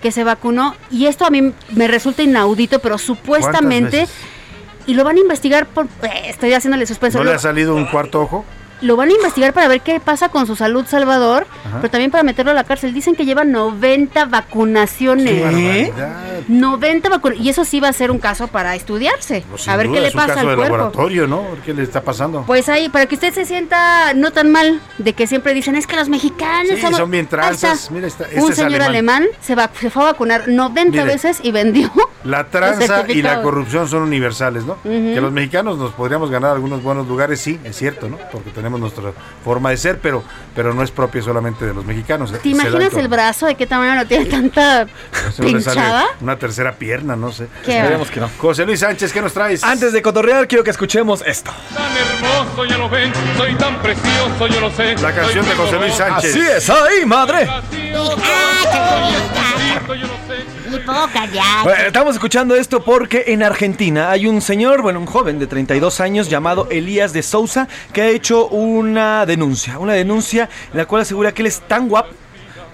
que se vacunó y esto a mí me resulta inaudito, pero supuestamente y lo van a investigar por eh, estoy haciéndole suspenso. ¿No le ha salido un cuarto ojo? Lo van a investigar para ver qué pasa con su salud, Salvador, Ajá. pero también para meterlo a la cárcel. Dicen que lleva 90 vacunaciones. barbaridad. 90 vacunaciones. Y eso sí va a ser un caso para estudiarse. Pues, a ver duda, qué le es un pasa caso al de cuerpo. laboratorio, ¿no? A ver ¿Qué le está pasando? Pues ahí, para que usted se sienta no tan mal, de que siempre dicen, es que los mexicanos Sí, somos-". son bien tranzas. Mira, esta- este un es señor alemán, se, va, se fue a vacunar 90 Mire. veces y vendió. La tranza y la corrupción son universales, ¿no? Que los mexicanos nos podríamos ganar algunos buenos lugares, sí, es cierto, ¿no? Porque tenemos nuestra forma de ser, pero, pero no es propio solamente de los mexicanos. ¿Te imaginas el brazo de qué tamaño lo tiene tanta pinchada? Una tercera pierna, no sé. Qué Esperemos que no. José Luis Sánchez, ¿qué nos traes? Antes de cotorrear, quiero que escuchemos esto. Tan hermoso, ya lo ven, soy tan precioso, yo lo sé. La canción de José Luis Sánchez. Así es, ahí, madre. Bueno, estamos escuchando esto porque en Argentina hay un señor, bueno, un joven de 32 años llamado Elías de Sousa que ha hecho una denuncia, una denuncia en la cual asegura que él es tan guapo,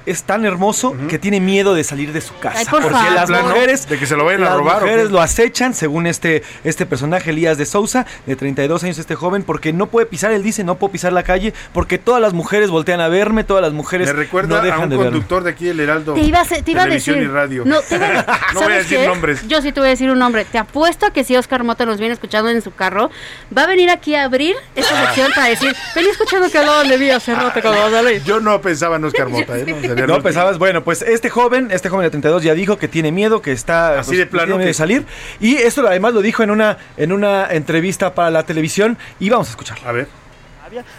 es tan hermoso que tiene miedo de salir de su casa. Ay, por porque favor. las mujeres de que se lo vayan a las robar, ¿o mujeres lo acechan, según este, este personaje Elías de Sousa, de 32 años este joven, porque no puede pisar, él dice, no puedo pisar la calle porque todas las mujeres voltean a verme, todas las mujeres Me recuerda no dejan a un de verme. conductor de aquí del Heraldo. Te iba a, te iba a Televisión decir. y radio. No, te iba a- [laughs] no voy a ¿sabes decir qué? nombres. Yo sí te voy a decir un nombre. Te apuesto a que si Oscar Mota nos viene escuchando en su carro, va a venir aquí a abrir esta Ah. sección para decir, vení escuchando que hablaban de mí hace rato cuando [laughs] vas a salir". Yo no pensaba en Oscar [laughs] Mota, ¿eh? No, No pensabas, bueno, pues este joven, este joven de 32 ya dijo que tiene miedo, que está Así pues, de plano que- de salir y esto además lo dijo en una en una entrevista para la televisión y vamos a escucharlo. A ver.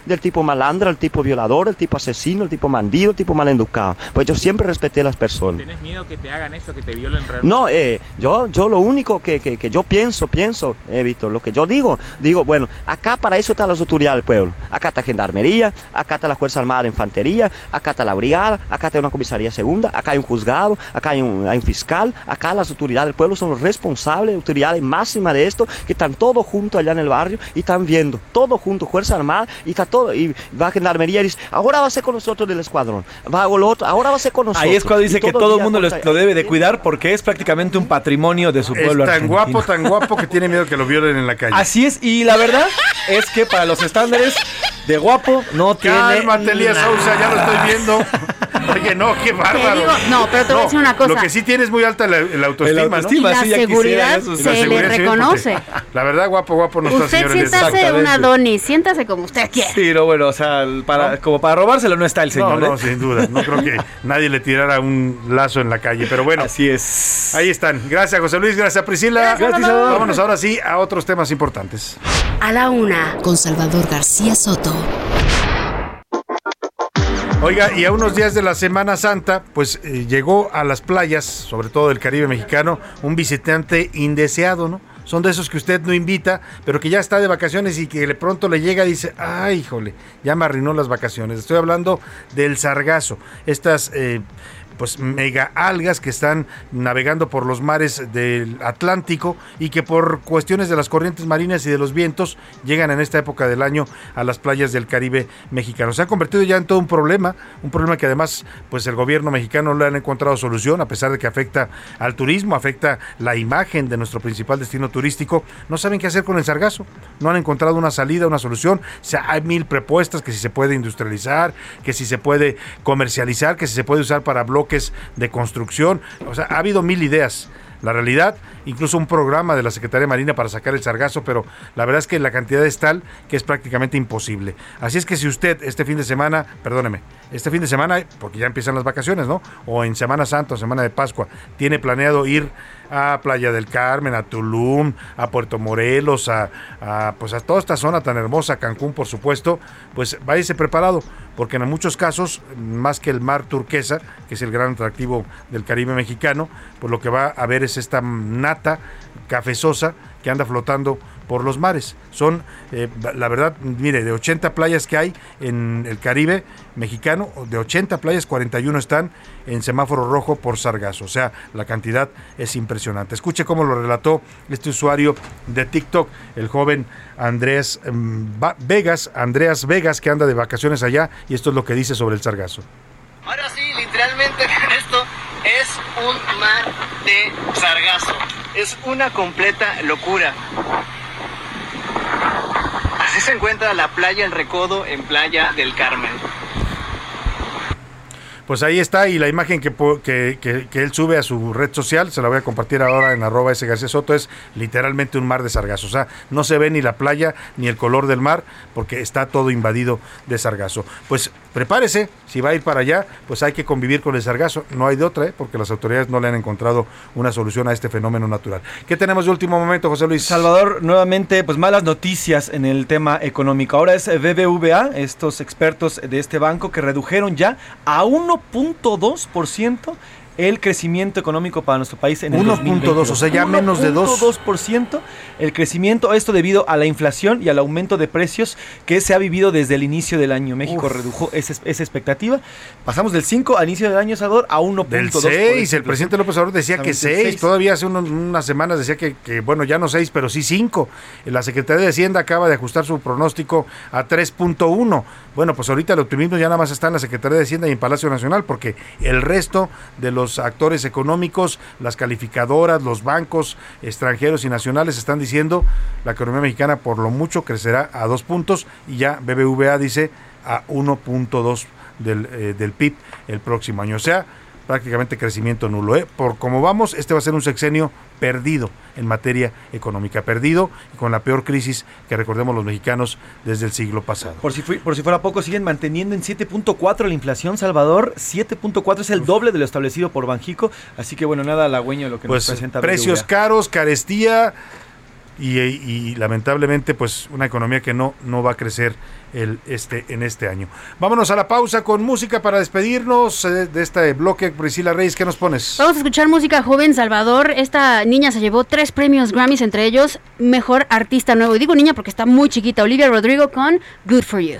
Del tipo malandro, el tipo violador, el tipo asesino, el tipo bandido, el tipo maleducado. Pues yo siempre respeté a las personas. ¿Tenés miedo que te hagan eso, que te violen realmente? No, eh, yo, yo lo único que, que, que yo pienso, pienso, eh, Víctor, lo que yo digo, digo, bueno, acá para eso está las autoridades del pueblo. Acá está Gendarmería, acá está la Fuerza Armada de Infantería, acá está la Brigada, acá está una comisaría segunda, acá hay un juzgado, acá hay un, hay un fiscal, acá las autoridades del pueblo son los responsables, autoridades máximas de esto, que están todos juntos allá en el barrio y están viendo, todos juntos, Fuerza Armada, y está todo, y va Gendarmería y dice, ahora va a ser con nosotros del escuadrón, va a lo otro, ahora va a ser con nosotros. Ahí es cuando dice que todo el mundo lo, contra- lo debe de cuidar porque es prácticamente un patrimonio de su Es pueblo tan argentino. guapo, tan [laughs] guapo que tiene miedo que lo violen en la calle. Así es, y la verdad es que para los estándares de guapo no tiene Cálmate, Elías. Sousa, ya lo estoy viendo. [laughs] [laughs] Oye, no, qué bárbaro. digo- no, pero te voy a decir una cosa. Lo que sí tiene es muy alta la, la autoestima, La autoestima, ¿no? Y la sí, ya seguridad quisiera eso, sí. Y la se le reconoce. porque [laughs] La verdad, guapo, guapo no está, Usted siéntase una Doni, siéntase como usted quiera. Sí, no, bueno, o sea, para, como para robárselo no está el señor. No, no, ¿eh? sin duda. No creo que [laughs] nadie le tirara un lazo en la calle. Pero bueno, Así es. ahí están. Gracias, José Luis. Gracias, Priscila. Gracias, Salvador. Vámonos ahora sí a otros temas importantes. A la una, con Salvador García Soto. Oiga, y a unos días de la Semana Santa, pues eh, llegó a las playas, sobre todo del Caribe mexicano, un visitante indeseado, ¿no? Son de esos que usted no invita, pero que ya está de vacaciones y que de pronto le llega y dice, ay, híjole, ya me arruinó las vacaciones. Estoy hablando del sargazo, estas eh, pues mega algas que están navegando por los mares del Atlántico y que por cuestiones de las corrientes marinas y de los vientos llegan en esta época del año a las playas del Caribe mexicano. Se ha convertido ya en todo un problema, un problema que además pues el gobierno mexicano no le han encontrado solución a pesar de que afecta al turismo, afecta la imagen de nuestro principal destino turístico. No saben qué hacer con el sargazo, no han encontrado una salida, una solución. O sea, hay mil propuestas que si se puede industrializar, que si se puede comercializar, que si se puede usar para bloques de construcción. O sea, ha habido mil ideas. La realidad, incluso un programa de la Secretaría Marina para sacar el sargazo, pero la verdad es que la cantidad es tal que es prácticamente imposible. Así es que si usted este fin de semana, perdóneme, este fin de semana, porque ya empiezan las vacaciones, ¿no? O en Semana Santa Semana de Pascua, tiene planeado ir a Playa del Carmen, a Tulum, a Puerto Morelos, a, pues a toda esta zona tan hermosa, Cancún, por supuesto, pues váyase preparado, porque en muchos casos, más que el mar turquesa, que es el gran atractivo del Caribe mexicano, pues lo que va a ver es esta nata cafezosa que anda flotando por los mares. Son, eh, la verdad, mire, de 80 playas que hay en el Caribe mexicano, de 80 playas, 41 están en semáforo rojo por sargazo. O sea, la cantidad es impresionante. Escuche cómo lo relató este usuario de TikTok, el joven Andrés mm, Vegas, Andreas Vegas, que anda de vacaciones allá, y esto es lo que dice sobre el sargazo. Ahora sí, literalmente [laughs] es un mar de sargazo. Es una completa locura. Así se encuentra la playa El Recodo en Playa del Carmen. Pues ahí está, y la imagen que, que, que- él sube a su red social, se la voy a compartir ahora en arroba ese García Soto, es literalmente un mar de sargazo. O sea, no se ve ni la playa ni el color del mar, porque está todo invadido de sargazo. Pues prepárese, si va a ir para allá, pues hay que convivir con el sargazo. No hay de otra, ¿eh? porque las autoridades no le han encontrado una solución a este fenómeno natural. ¿Qué tenemos de último momento, José Luis? Salvador, nuevamente, pues malas noticias en el tema económico. Ahora es BBVA, estos expertos de este banco que redujeron ya a 1.2% el crecimiento económico para nuestro país en el 1.2, 2022. o sea, ya menos de dos. 1.2% el crecimiento, esto debido a la inflación y al aumento de precios que se ha vivido desde el inicio del año. México Uf. redujo esa, esa expectativa. Pasamos del 5 al inicio del año, Salvador, a 1.2%. Del 6, el presidente López Obrador decía que Exactamente, 6, seis. todavía hace unos- unas semanas decía que, que, bueno, ya no 6, pero sí 5. La Secretaría de Hacienda acaba de ajustar su pronóstico a 3.1. Bueno, pues ahorita el optimismo ya nada más está en la Secretaría de Hacienda y en Palacio Nacional, porque el resto de los actores económicos, las calificadoras, los bancos extranjeros y nacionales están diciendo la economía mexicana por lo mucho crecerá a 2 puntos y ya BBVA dice a 1.2 del, eh, del PIB el próximo año. O sea, prácticamente crecimiento nulo. ¿eh? Por como vamos, este va a ser un sexenio perdido en materia económica, perdido y con la peor crisis que recordemos los mexicanos desde el siglo pasado. Por si, fui- por si fuera poco, siguen manteniendo en 7.4 la inflación, Salvador. 7.4 es el doble de lo establecido por Banjico. Así que, bueno, nada halagüeño lo que Pues nos presenta precios BBVA. caros, carestía y, y lamentablemente pues una economía que no, no va a crecer el, este, en este año. Vámonos a la pausa con música para despedirnos eh, de este bloque. Priscila Reyes, ¿qué nos pones? Vamos a escuchar música joven Salvador. Esta niña se llevó tres premios Grammys, entre ellos Mejor Artista Nuevo. Y digo niña porque está muy chiquita. Olivia Rodrigo con Good For You.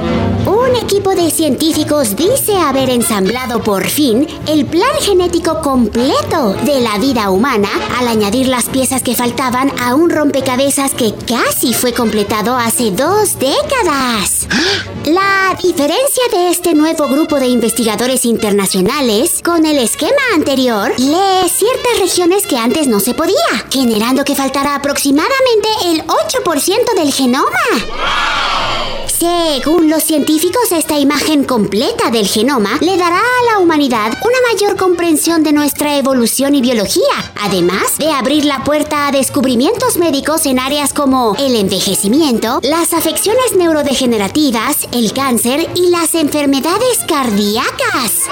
Un equipo de científicos dice haber ensamblado por fin el plan genético completo de la vida humana al añadir las piezas que faltaban a un rompecabezas que casi fue completado hace dos décadas. La diferencia de este nuevo grupo de investigadores internacionales con el esquema anterior lee ciertas regiones que antes no se podía, generando que faltara aproximadamente el 8% del genoma. Según los científicos, esta imagen completa del genoma le dará a la humanidad una mayor comprensión de nuestra evolución y biología, además de abrir la puerta a descubrimientos médicos en áreas como el envejecimiento, las afecciones neurodegenerativas, el cáncer y las enfermedades cardíacas.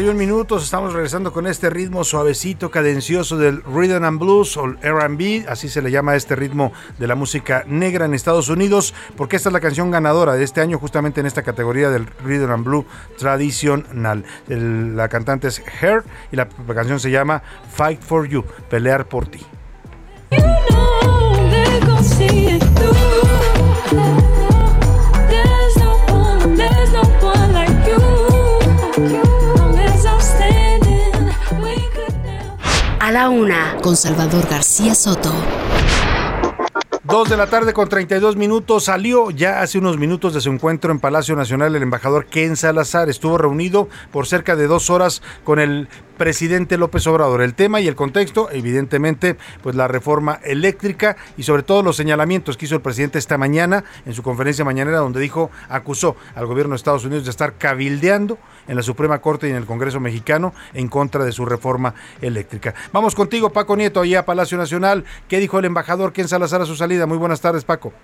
minutos, estamos regresando con este ritmo suavecito, cadencioso del Rhythm and Blues o RB, así se le llama este ritmo de la música negra en Estados Unidos, porque esta es la canción ganadora de este año justamente en esta categoría del Rhythm and Blues tradicional. La cantante es Her y la, canción se llama Fight for You, pelear por ti. A la una, con Salvador García Soto. Dos de la tarde con 32 minutos. Salió ya hace unos minutos de su encuentro en Palacio Nacional el embajador Ken Salazar. Estuvo reunido por cerca de dos horas con el presidente López Obrador. El tema y el contexto, evidentemente, pues la reforma eléctrica y sobre todo los señalamientos que hizo el presidente esta mañana en su conferencia mañanera donde dijo, acusó al gobierno de Estados Unidos de estar cabildeando en la Suprema Corte y en el Congreso mexicano en contra de su reforma eléctrica. Vamos contigo, Paco Nieto, allá a Palacio Nacional. ¿Qué dijo el embajador Ken Salazar a su salida? Muy buenas tardes, Paco.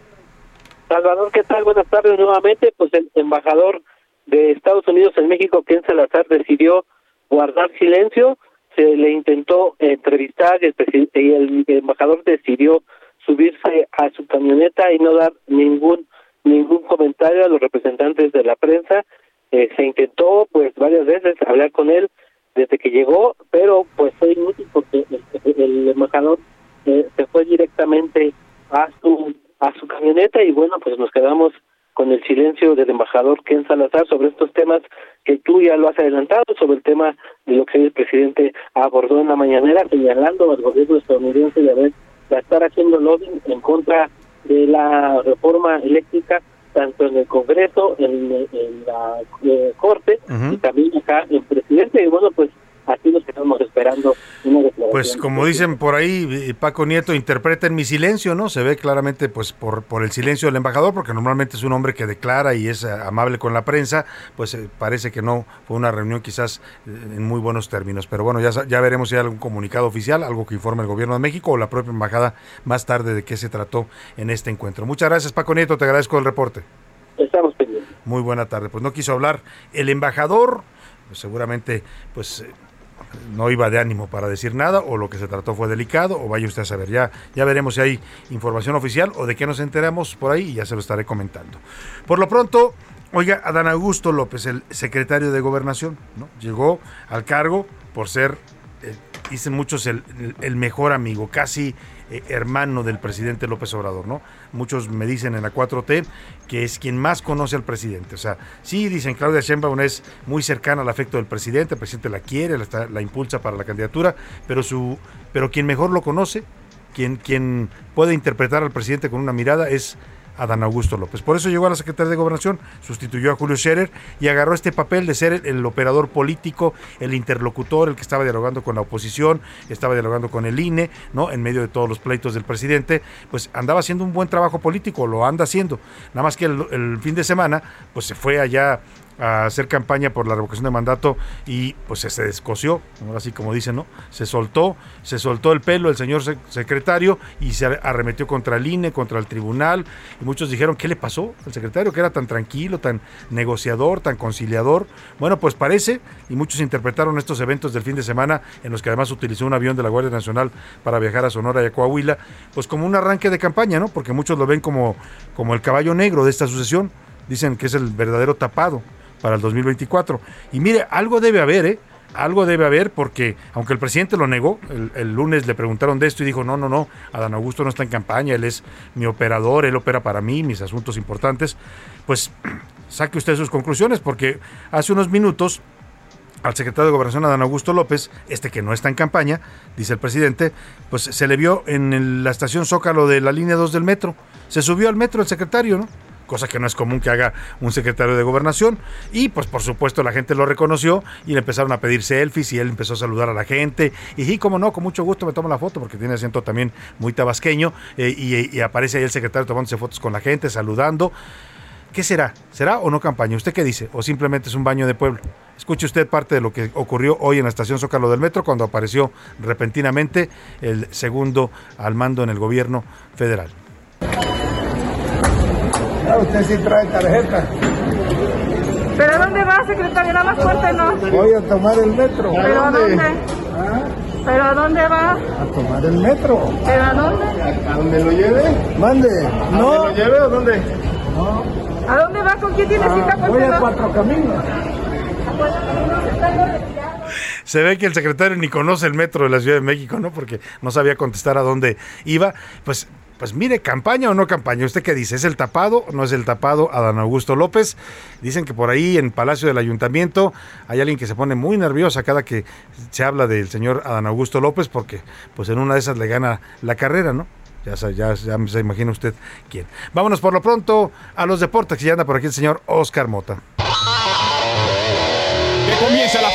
Salvador, ¿qué tal? Buenas tardes nuevamente. Pues el embajador de Estados Unidos en México, Ken Salazar, decidió guardar silencio. Se le intentó entrevistar el, el embajador decidió subirse a su camioneta y no dar ningún ningún comentario a los representantes de la prensa. Eh, se intentó pues varias veces hablar con él desde que llegó, pero pues fue inútil porque el, el embajador eh, se fue directamente a su a su camioneta y bueno pues nos quedamos con el silencio del embajador Ken Salazar sobre estos temas que tú ya lo has adelantado sobre el tema de lo que el presidente abordó en la mañanera señalando al gobierno estadounidense de haber de estar haciendo lobbying en contra de la reforma eléctrica tanto en el Congreso, en, en la eh, Corte y también acá en presidente. Y bueno pues aquí nos quedamos esperando una. Pues como dicen por ahí, eh, Paco Nieto interpreta en mi silencio, ¿no? Se ve claramente pues por, por el silencio del embajador, porque normalmente es un hombre que declara y es eh, amable con la prensa, pues eh, parece que no fue una reunión quizás en muy buenos términos. Pero bueno, ya, ya veremos si hay algún comunicado oficial, algo que informe el gobierno de México o la propia embajada más tarde de qué se trató en este encuentro. Muchas gracias Paco Nieto, te agradezco el reporte. Estamos pendientes. Muy buena tarde. Pues no quiso hablar el embajador, pues seguramente pues eh, no iba de ánimo para decir nada o lo que se trató fue delicado o vaya usted a saber. Ya, ya veremos si hay información oficial o de qué nos enteramos por ahí y ya se lo estaré comentando. Por lo pronto, oiga, Adán Augusto López, el secretario de Gobernación, ¿no? llegó al cargo por ser, eh, dicen muchos, el, el mejor amigo, casi eh, hermano del presidente López Obrador, ¿no? Muchos me dicen en la 4T que es quien más conoce al presidente. O sea, sí dicen Claudia Sheinbaum es muy cercana al afecto del presidente, el presidente la quiere, la, la impulsa para la candidatura, pero su pero quien mejor lo conoce, quien quien puede interpretar al presidente con una mirada es Adán Augusto López. Por eso llegó a la Secretaría de Gobernación, sustituyó a Julio Scherer y agarró este papel de ser el, operador político, el interlocutor, el que estaba dialogando con la oposición, estaba dialogando con el INE, ¿no? En medio de todos los pleitos del presidente, pues andaba haciendo un buen trabajo político, lo anda haciendo. Nada más que el fin de semana, pues se fue allá a hacer campaña por la revocación de mandato y pues se descoció, ahora sí como dicen, ¿no? Se soltó, se soltó el pelo el señor sec- secretario y se arremetió contra el INE, contra el tribunal y muchos dijeron, ¿qué le pasó al secretario que era tan tranquilo, tan negociador, tan conciliador? Bueno, pues parece y muchos interpretaron estos eventos del fin de semana en los que además utilizó un avión de la Guardia Nacional para viajar a Sonora y a Coahuila, pues como un arranque de campaña, ¿no? Porque muchos lo ven como, como el caballo negro de esta sucesión, dicen que es el verdadero tapado para el 2024. Y mire, algo debe haber, ¿eh? Algo debe haber porque, aunque el presidente lo negó, el, lunes le preguntaron de esto y dijo, no, no, no, Adán Augusto no está en campaña, él es mi operador, él opera para mí, mis asuntos importantes, pues [clears throat] saque usted sus conclusiones porque hace unos minutos al secretario de Gobernación, Adán Augusto López, este que no está en campaña, dice el presidente, pues se le vio en la estación Zócalo de la línea 2 del metro. Se subió al metro el secretario, ¿no? Cosa que no es común que haga un secretario de gobernación. Y pues por supuesto la gente lo reconoció y le empezaron a pedir selfies y él empezó a saludar a la gente. Y sí, como no, con mucho gusto me tomo la foto porque tiene acento también muy tabasqueño. eh, y, y aparece ahí el secretario tomándose fotos con la gente, saludando. ¿Qué será? ¿Será o no campaña? ¿Usted qué dice? ¿O simplemente es un baño de pueblo? Escuche usted parte de lo que ocurrió hoy en la estación Zócalo del Metro cuando apareció repentinamente el segundo al mando en el gobierno federal. Ah, usted sí trae tarjeta. ¿Pero a dónde va, secretario? Nada más cuéntenos. Voy a tomar el metro. ¿Pero a dónde? ¿Pero a dónde va? A tomar el metro. ¿Pero a dónde? ¿A dónde lo lleve? Mande. No. ¿A dónde lo lleve o dónde? ¿A dónde va? ¿Con quién tiene cita? Ah, voy a. Cuatro Caminos. Se ve que el secretario ni conoce el metro de la Ciudad de México, ¿no? Porque no sabía contestar a dónde iba. Pues, pues mire, campaña o no campaña. ¿Usted qué dice? ¿Es el tapado o no es el tapado Adán Augusto López? Dicen que por ahí en Palacio del Ayuntamiento hay alguien que se pone muy nerviosa cada que se habla del señor Adán Augusto López porque pues en una de esas le gana la carrera, ¿no? Ya, ya, ya se imagina usted quién. Vámonos por lo pronto a los deportes, que ya anda por aquí el señor Oscar Mota. Que comience la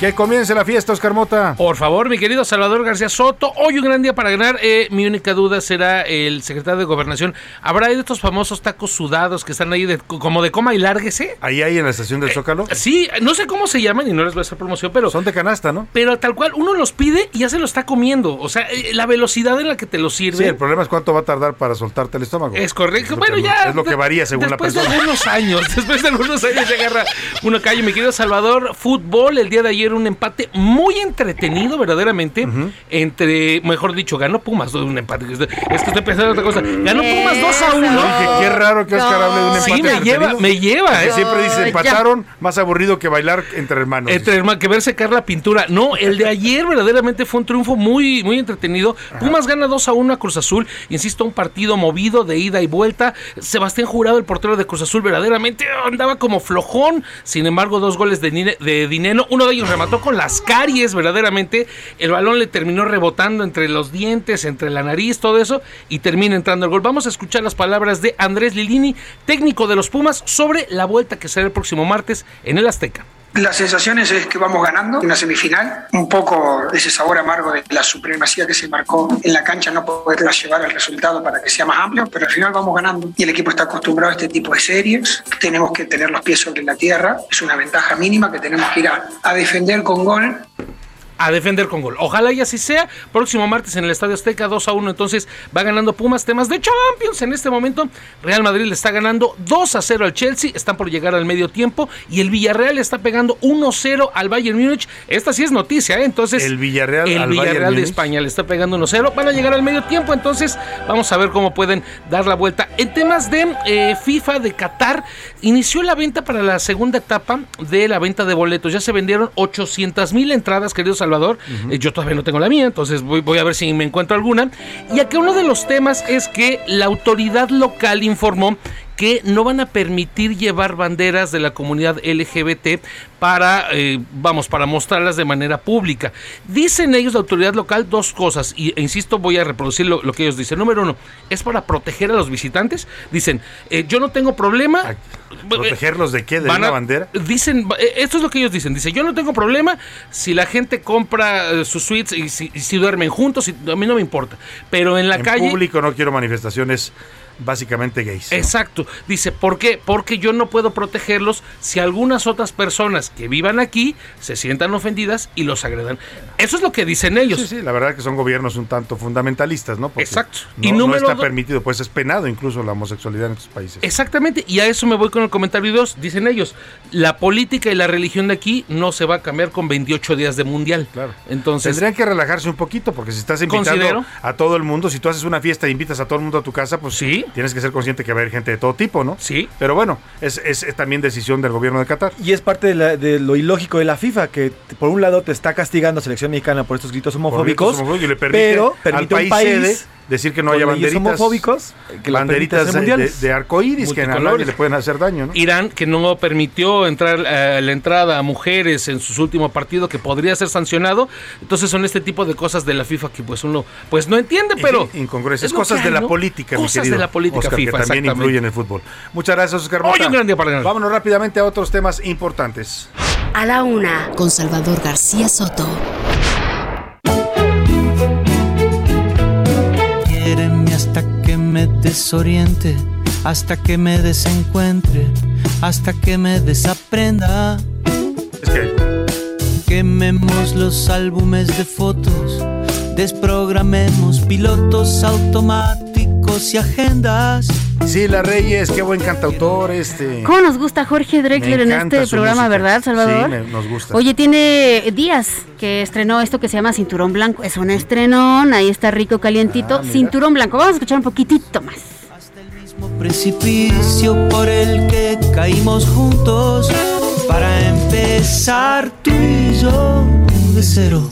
Que comience la fiesta, Oscar Mota. Por favor, mi querido Salvador García Soto, hoy un gran día para ganar. Eh, mi única duda será el secretario de Gobernación. ¿Habrá de estos famosos tacos sudados que están ahí de- como de coma y lárguese? Ahí hay en la estación del Zócalo. Sí, no sé cómo se llaman y no les voy a hacer promoción, pero... Son de canasta, ¿no? Pero tal cual, uno los pide y ya se lo está comiendo. O sea, eh, la velocidad en la que te lo sirve... Sí, el problema es cuánto va a tardar para soltarte el estómago. Es correcto. bueno, que- ya. Es lo que varía según la después persona. de algunos años, [laughs] después de algunos años se agarra uno calle. Mi querido Salvador, fútbol, el día de ayer un empate muy entretenido, verdaderamente, entre, mejor dicho, ganó Pumas, no un empate. Es que estoy pensando en otra cosa. Ganó Pumas 2 a 1. Dije, qué raro que Oscar hable de un empate Sí, me lleva, me lleva. ¿eh? siempre dice, Ya. empataron, más aburrido que bailar entre hermanos. Entre hermano, que ver secar la pintura. No, el de ayer verdaderamente fue un triunfo muy, muy entretenido. Pumas gana 2 a 1 a Cruz Azul. Insisto, un partido movido de ida y vuelta. Sebastián Jurado, el portero de Cruz Azul, verdaderamente andaba como flojón. Sin embargo, dos goles de, de Dineno. Uno de ellos remató con las caries, verdaderamente. El balón le terminó rebotando entre los dientes, entre la nariz, todo eso. Y termina entrando el gol. Vamos a escuchar las palabras de Andrés Lilini, técnico de los Pumas, sobre la vuelta que será el próximo martes en el Azteca. La sensación es que vamos ganando una semifinal, un poco ese sabor amargo de la supremacía que se marcó en la cancha, no poderla llevar al resultado para que sea más amplio, pero al final vamos ganando. Y el equipo está acostumbrado a este tipo de series, tenemos que tener los pies sobre la tierra, es una ventaja mínima que tenemos que ir a, a defender con gol a defender con gol. Ojalá y así sea. Próximo martes en el Estadio Azteca 2 a 1. Entonces va ganando Pumas temas de Champions. En este momento Real Madrid le está ganando 2 a 0 al Chelsea. Están por llegar al medio tiempo. Y el Villarreal le está pegando 1-0 al Bayern Múnich. Esta sí es noticia, ¿eh? Entonces El Villarreal el al Villarreal Bayern de. España le está pegando 1-0. Van a llegar al medio tiempo. Entonces vamos a ver cómo pueden dar la vuelta. En temas de eh, FIFA de Qatar, inició la venta para la segunda etapa de la venta de boletos. Ya se vendieron 800 mil entradas, querido Salvador. Eh, yo todavía no tengo la mía, entonces voy, voy a ver si me encuentro alguna. Y acá uno de los temas es que la autoridad local informó que no van a permitir llevar banderas de la comunidad LGBT para, eh, vamos, para mostrarlas de manera pública. Dicen ellos, la autoridad local, dos cosas, y e insisto, voy a reproducir lo, lo que ellos dicen. Número uno, es para proteger a los visitantes. Dicen, eh, yo no tengo problema. ¿Protegerlos de qué? ¿De una bandera? Dicen, eh, esto es lo que ellos dicen. Dice, yo no tengo problema si la gente compra eh, sus suites y si, y si duermen juntos, y- a mí no me importa. Pero en la en calle... público no quiero manifestaciones básicamente gays. Exacto. Dice, ¿por qué? Porque yo no puedo protegerlos si algunas otras personas que vivan aquí se sientan ofendidas y los agredan. Eso es lo que dicen ellos. Sí, sí, la verdad que son gobiernos un tanto fundamentalistas, ¿no? Porque Exacto. No, Y no está do- permitido, pues es penado incluso la homosexualidad en estos países. Exactamente, y a eso me voy con el comentario 2. Dicen ellos, la política y la religión de aquí no se va a cambiar con 28 días de mundial. Claro. Entonces, Tendrían que relajarse un poquito, porque si estás invitando Considero. a todo el mundo, si tú haces una fiesta e invitas a todo el mundo a tu casa, pues sí. Tienes que ser consciente que va a haber gente de todo tipo, ¿no? Sí. Pero bueno, es, es- es también decisión del gobierno de Qatar. Y es parte de, la- de lo ilógico de la FIFA, que por un lado te está castigando a selección mexicana por estos gritos homofóbicos, gritos homofóbicos, y le permite pero al permite a un país país sede decir que no haya banderitas, homofóbicos que las banderitas de, de, de arcoíris que a nadie le pueden hacer daño, ¿no? Irán, que no permitió entrar eh, la entrada a mujeres en su último partido, que podría ser sancionado. Entonces son este tipo de cosas de la FIFA que pues uno pues no entiende, pero... Sí, incongruencias, cosas de la ¿no? política, mi Cosas querido de la política Oscar, FIFA, que también exactamente. influye en el fútbol. Muchas gracias, Oscar Mota. Hoy un gran día para ganar. Vámonos rápidamente a otros temas importantes. A la una, con Salvador García Soto. Hasta que me desoriente, hasta que me desencuentre, hasta que me desaprenda. Es que Quememos los álbumes de fotos, desprogramemos pilotos automáticos y agendas. Sí, La Reyes, qué buen cantautor este. ¿Cómo nos gusta Jorge Drexler en este programa, música. verdad, Salvador? Sí, me- nos gusta. Oye, tiene días que estrenó esto que se llama Cinturón Blanco. Es un estrenón, ahí está rico, calientito. Ah. Cinturón Blanco. Vamos a escuchar un poquitito más. precipicio por el que caímos juntos para empezar tú y yo de cero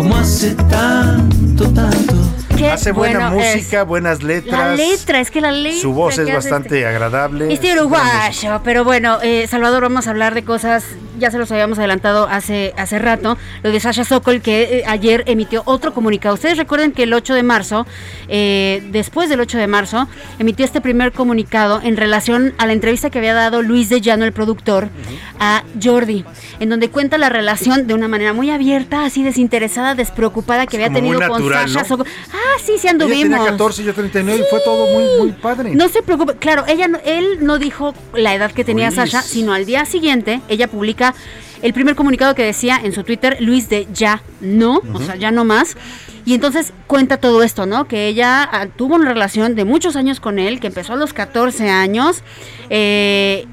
como hace tanto tanto Qué Hace buena bueno es. música, buenas letras. La letra, es que la letra. Su voz es bastante agradable. Este uruguayo, pero bueno, eh, Salvador, vamos a hablar de cosas, ya se los habíamos adelantado hace, hace rato, lo de Sasha Sokol, que eh, ayer emitió otro comunicado. Ustedes recuerden que el 8 de marzo, eh, después del 8 de marzo, emitió este primer comunicado en relación a la entrevista que había dado Luis de Llano, el productor, a Jordi, en donde cuenta la relación de una manera muy abierta, así desinteresada, despreocupada que había tenido con Sasha. Ah, sí, sí Ella anduvimos. tenía 14, yo 39 y fue todo muy, muy padre. No se preocupe, claro, ella no- él no dijo la edad que tenía Luis. Sasha, sino al día siguiente ella publica el primer comunicado que decía en su Twitter, Luis de ya no, o sea, ya no más. Y entonces cuenta todo esto, ¿no? Que ella ah, tuvo una relación de muchos años con él, que empezó a los 14 años. eh,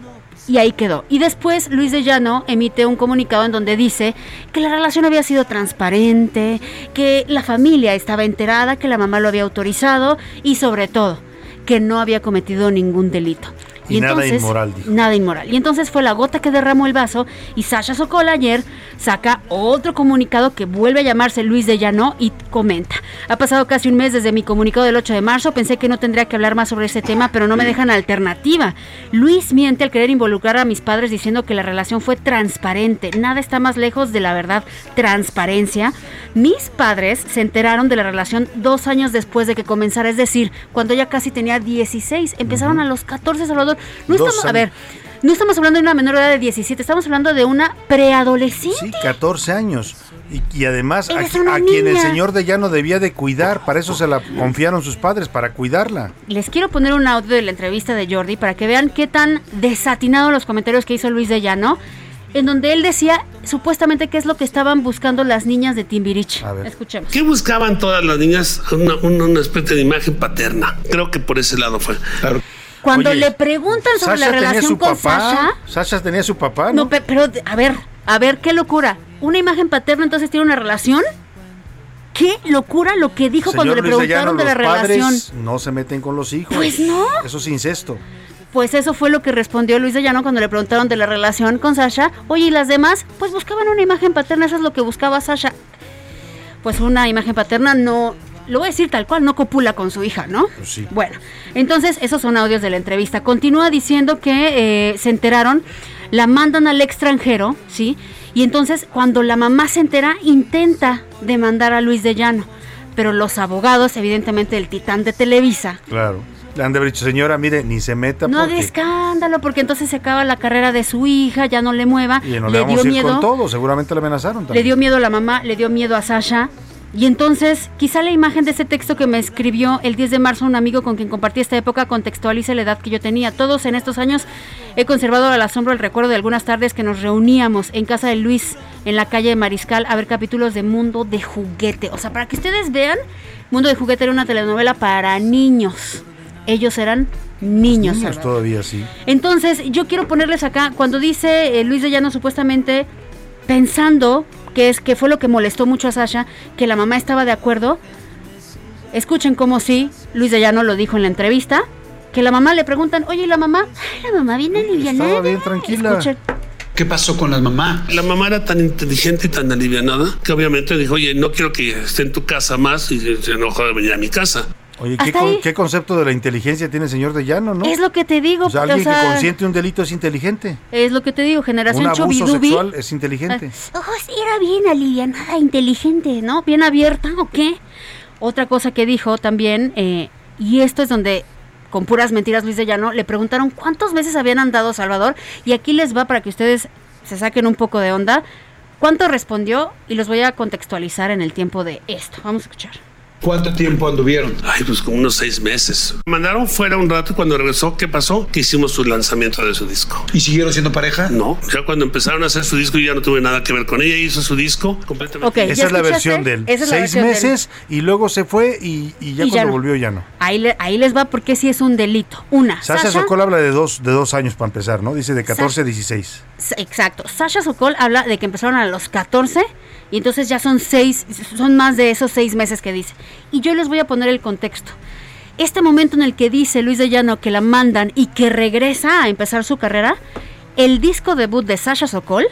y ahí quedó. Y después Luis de Llano emite un comunicado en donde dice que la relación había sido transparente, que la familia estaba enterada, que la mamá lo había autorizado y sobre todo que no había cometido ningún delito. Y nada inmoral, dijo. Nada inmoral. Y entonces fue la gota que derramó el vaso y Sasha Sokol ayer saca otro comunicado que vuelve a llamarse Luis de Llano y comenta. Ha pasado casi un mes desde mi comunicado del 8 de marzo, pensé que no tendría que hablar más sobre ese tema, pero no me dejan alternativa. Luis miente al querer involucrar a mis padres diciendo que la relación fue transparente. Nada está más lejos de la verdad. Transparencia. Mis padres se enteraron de la relación dos años después de que comenzara, es decir, cuando ya casi tenía 16. Empezaron a los 14, No Dos estamos, a ver, no estamos hablando de una menor edad de 17, estamos hablando de una preadolescente. Sí, 14 años. Y, y además, a, a quien el señor de Llano debía de cuidar, para eso se la confiaron sus padres, para cuidarla. Les quiero poner un audio de la entrevista de Jordi para que vean qué tan desatinados los comentarios que hizo Luis de Llano, en donde él decía supuestamente qué es lo que estaban buscando las niñas de Timbirich. Escuchemos. ¿Qué buscaban todas las niñas? Una, una, una especie de imagen paterna. Creo que por ese lado fue. Claro. Cuando Oye, le preguntan sobre Sasha la relación con papá. Sasha, Sasha tenía su papá, no, ¿no? pe- pero a ver, a ver qué locura. Una imagen paterna entonces tiene una relación? ¿Qué locura lo que dijo cuando le de Llano, preguntaron de la los relación? no se meten con los hijos. Pues no. Eso es incesto. Pues eso fue lo que respondió Luis de Llano cuando le preguntaron de la relación con Sasha. Oye, ¿y las demás? Pues buscaban una imagen paterna, eso es lo que buscaba Sasha. Pues una imagen paterna no, lo voy a decir tal cual, no copula con su hija, ¿no? sí. Bueno, entonces esos son audios de la entrevista. Continúa diciendo que eh, se enteraron, la mandan al extranjero, ¿sí? Y entonces cuando la mamá se entera, intenta demandar a Luis de Llano. Pero los abogados, evidentemente el titán de Televisa, Claro. Le han de haber dicho, señora, mire, ni se meta no de escándalo, porque entonces se acaba la carrera de su hija, ya no le mueva. Y no le, le vamos dio a ir con miedo, todo, seguramente le amenazaron le también. dio miedo a la mamá, le dio miedo a Sasha. Y entonces, quizá la imagen de ese texto que me escribió el 10 de marzo un amigo con quien compartí esta época contextualice la edad que yo tenía. Todos en estos años he conservado al asombro el recuerdo de algunas tardes que nos reuníamos en casa de Luis, en la calle de Mariscal, a ver capítulos de Mundo de Juguete. O sea, para que ustedes vean, Mundo de Juguete era una telenovela para niños. Ellos eran niños. Niños todavía sí. Entonces, yo quiero ponerles acá, cuando dice eh, Luis de Llano supuestamente pensando que es que fue lo que molestó mucho a Sasha, que la mamá estaba de acuerdo. Escuchen cómo sí, Luis de Llano lo dijo en la entrevista, que la mamá le preguntan, oye, ¿y la mamá? Ay, la mamá viene alivianada. Estaba bien tranquila. Escuchen. ¿Qué pasó con la mamá? La mamá era tan inteligente y tan alivianada que obviamente dijo, oye, no quiero que esté en tu casa más y se se enojó de venir a mi casa. Oye, ¿qué, con- concepto de la inteligencia tiene el señor de Llano, no? Es lo que te digo, O sea, o alguien sea, que consiente un delito es inteligente. es lo que te digo, generación Un abuso Chobidubi. sexual es inteligente. Oh, sí, era bien alivianada, inteligente, ¿no? Bien abierta, ¿o qué? Otra cosa que dijo también, eh, y esto es donde, con puras mentiras, Luis de Llano, le preguntaron cuántos meses habían andado Salvador, y aquí les va para que ustedes se saquen un poco de onda. ¿Cuánto respondió? Y los voy a contextualizar en el tiempo de esto. Vamos a escuchar. ¿Cuánto tiempo anduvieron? Ay, pues como unos seis meses. Mandaron fuera un rato y cuando regresó, ¿qué pasó? Que hicimos su lanzamiento de su disco. ¿Y siguieron siendo pareja? No, ya cuando empezaron a hacer su disco yo ya no tuve nada que ver con ella, hizo su disco completamente. Esa ¿ya es la versión de él. Esa es la Seis versión de él. meses y luego se fue y, y ya Y ya cuando no. volvió ya no. Ahí, le- ahí les va porque sí es un delito. Una, Sasha, Sasha, Sokol habla de dos, de dos años para empezar, ¿no? Dice de 14 a 16. S- Exacto. Sasha Sokol habla de que empezaron a los 14 y entonces ya son seis, son más de esos seis meses que dice. Y yo les voy a poner el contexto. Este momento en el que dice Luis de Llano que la mandan y que regresa a empezar su carrera, el disco debut de Sasha Sokol,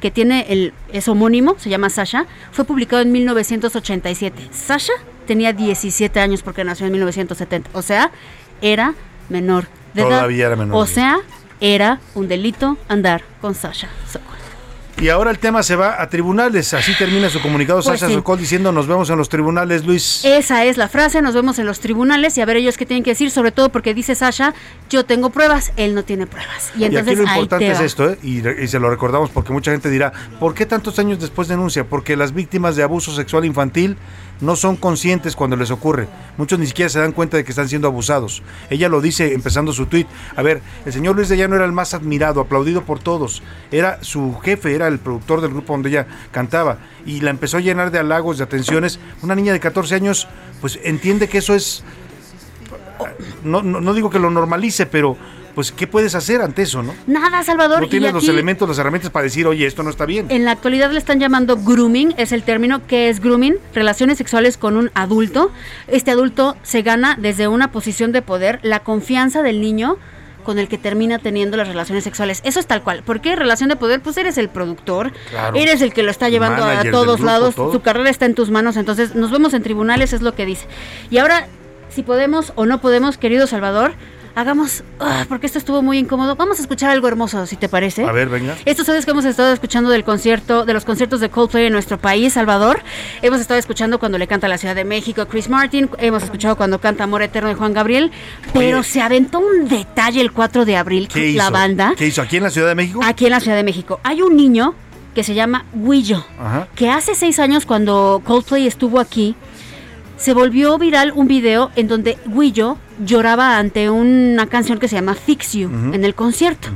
que tiene el es homónimo, se llama Sasha, fue publicado en 1987. Sasha tenía 17 años porque nació en 1970, o sea, era menor de edad. Todavía era menor O edad. sea, era un delito andar con Sasha Sokol. Y ahora el tema se va a tribunales. Así termina su comunicado Pues Sasha sí. Sokol diciendo nos vemos en los tribunales, Luis. Esa es la frase, nos vemos en los tribunales y a ver ellos qué tienen que decir, sobre todo porque dice Sasha, yo tengo pruebas, él no tiene pruebas. Y Y, entonces aquí lo importante te es esto, ¿eh? y, y se lo recordamos porque mucha gente dirá, ¿por qué tantos años después denuncia? Porque las víctimas de abuso sexual infantil no son conscientes cuando les ocurre. Muchos ni siquiera se dan cuenta de que están siendo abusados. Ella lo dice empezando su tuit. A ver, el señor Luis de Llano era el más admirado, aplaudido por todos. Era su jefe, era el productor del grupo donde ella cantaba. Y la empezó a llenar de halagos, de atenciones. Una niña de 14 años, pues entiende que eso es no, no, no digo que lo normalice, pero pues ¿qué puedes hacer ante eso, no? Nada, Salvador. No y tienes los elementos, las herramientas para decir, oye, esto no está bien. En la actualidad le están llamando grooming, es el término que es grooming, relaciones sexuales con un adulto. Este adulto se gana desde una posición de poder la confianza del niño con el que termina teniendo las relaciones sexuales. Eso es tal cual. ¿Por qué relación de poder? Pues eres el productor, Claro. eres el que lo está llevando manager a todos grupo, lados, todo. su carrera está en tus manos, entonces nos vemos en tribunales, es lo que dice. Y ahora, si podemos o no podemos, querido Salvador, hagamos, ah, porque esto estuvo muy incómodo, vamos a escuchar algo hermoso, si te parece. A ver, venga. Estos sabes que hemos estado escuchando del concierto, de los conciertos de Coldplay en nuestro país, Salvador. Hemos estado escuchando cuando le canta la Ciudad de México Chris Martin, hemos escuchado cuando canta Amor Eterno de Juan Gabriel, pero Oye. se aventó un detalle el 4 de abril, ¿Qué hizo? la banda, ¿Qué hizo? ¿Aquí en la Ciudad de México? aquí en la Ciudad de México. Hay un niño que se llama Ajá. que hace seis años cuando Coldplay estuvo aquí, se volvió viral un video en donde Guillo lloraba ante una canción que se llama Fix You en el concierto.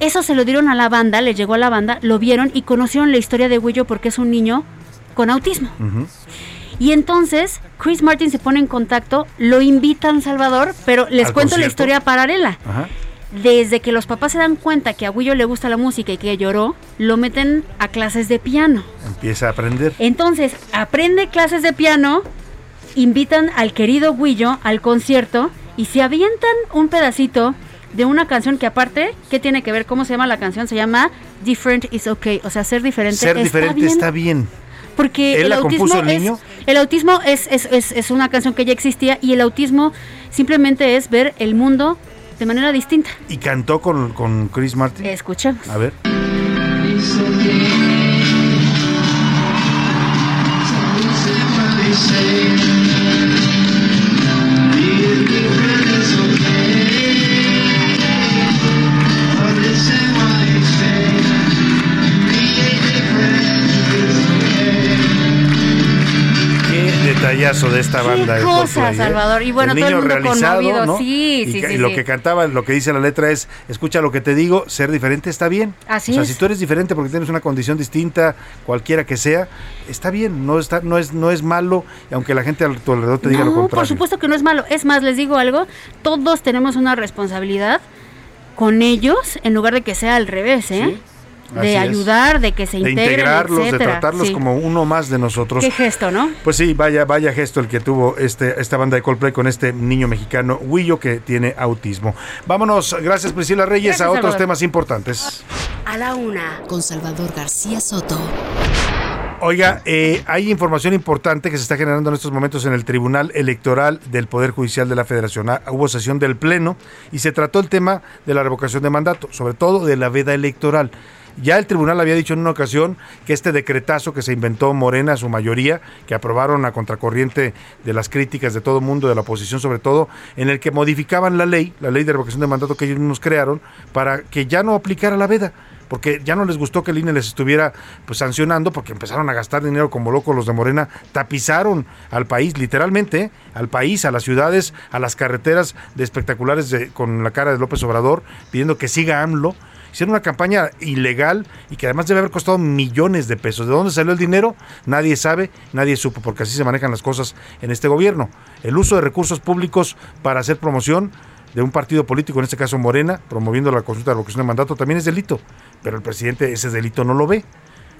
Eso se lo dieron a la banda, le llegó a la banda, lo vieron y conocieron la historia de Guillo porque es un niño con autismo. Y entonces Chris Martin se pone en contacto, lo invitan Salvador, pero les ¿Al cuento la historia paralela. Ajá. Desde que los papás se dan cuenta que a Guillo le gusta la música y que lloró, lo meten a clases de piano. Empieza a aprender. Entonces, aprende clases de piano, invitan al querido Guillo al concierto y se avientan un pedacito de una canción que aparte, ¿qué tiene que ver? ¿Cómo se llama la canción? Se llama Different is Okay, o sea, ser diferente Ser está diferente bien. está bien. Porque ¿Él el la autismo el es, niño? el autismo es, es, es, es una canción que ya existía y el autismo simplemente es ver el mundo de manera distinta. ¿Y cantó con, con Chris Martin? Escuchemos. A ver. De esta banda. de cosa, ¿eh? Salvador. Y bueno, El todo el mundo realizado, conmovido. ¿no? Sí, y, sí, sí, lo sí. que cantaba, lo que dice la letra es, escucha lo que te digo, ser diferente está bien. Así o sea, es. si tú eres diferente porque tienes una condición distinta, cualquiera que sea, está bien, no está, no es, no es malo, y aunque la gente a tu alrededor te diga lo contrario. por supuesto que no es malo. Es más, les digo algo, todos tenemos una responsabilidad con ellos en lugar de que sea al revés, ¿eh? Así de es. ayudar, de que se de integren, integrarlos, de tratarlos Sí. como uno más de nosotros. Qué gesto, ¿no? Pues sí, vaya, vaya gesto el que tuvo este, esta banda de Coldplay con este niño mexicano, Huillo, que tiene autismo. Vámonos, gracias Priscila Reyes, Gracias, a otros Salvador. temas importantes. A la una, con Salvador García Soto. Oiga, eh, hay información importante que se está generando en estos momentos en el Tribunal Electoral del Poder Judicial de la Federación. Ah, Hubo sesión del Pleno y se trató el tema de la revocación de mandato, sobre todo de la veda electoral. Ya el tribunal había dicho en una ocasión que este decretazo que se inventó Morena, su mayoría, que aprobaron a contracorriente de las críticas de todo el mundo, de la oposición sobre todo, en el que modificaban la ley, la ley de revocación de mandato que ellos mismos crearon, para que ya no aplicara la veda porque ya no les gustó que el INE les estuviera pues sancionando porque empezaron a gastar dinero como locos los de Morena, tapizaron al país literalmente, al país, a las ciudades, a las carreteras de espectaculares de- con la cara de López Obrador pidiendo que siga AMLO. Hicieron una campaña ilegal y que además debe haber costado millones de pesos. ¿De dónde salió el dinero? Nadie sabe, nadie supo, porque así se manejan las cosas en este gobierno. El uso de recursos públicos para hacer promoción de un partido político, en este caso Morena, promoviendo la consulta de revocación de mandato, también es delito. Pero el presidente ese delito no lo ve.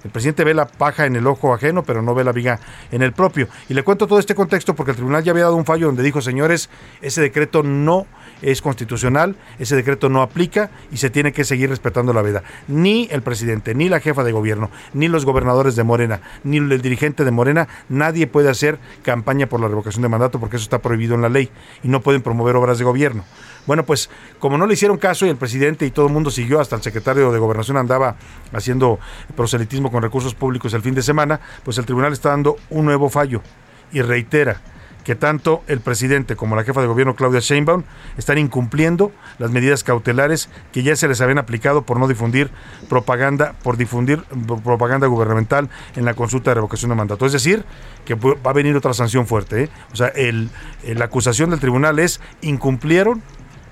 El presidente ve la paja en el ojo ajeno, pero no ve la viga en el propio. Y le cuento todo este contexto porque el tribunal ya había dado un fallo donde dijo, señores, ese decreto no es constitucional, ese decreto no aplica y se tiene que seguir respetando la veda. Ni el presidente, ni la jefa de gobierno, ni los gobernadores de Morena, ni el dirigente de Morena, nadie puede hacer campaña por la revocación de mandato porque eso está prohibido en la ley y no pueden promover obras de gobierno. Bueno, pues como no le hicieron caso y el presidente y todo el mundo siguió, hasta el secretario de Gobernación andaba haciendo proselitismo con recursos públicos el fin de semana, pues el tribunal está dando un nuevo fallo y reitera que tanto el presidente como la jefa de gobierno Claudia Sheinbaum están incumpliendo las medidas cautelares que ya se les habían aplicado por no difundir propaganda, por difundir propaganda gubernamental en la consulta de revocación de mandato. Es decir, que va a venir otra sanción fuerte. ¿eh? O sea, el- la acusación del tribunal es incumplieron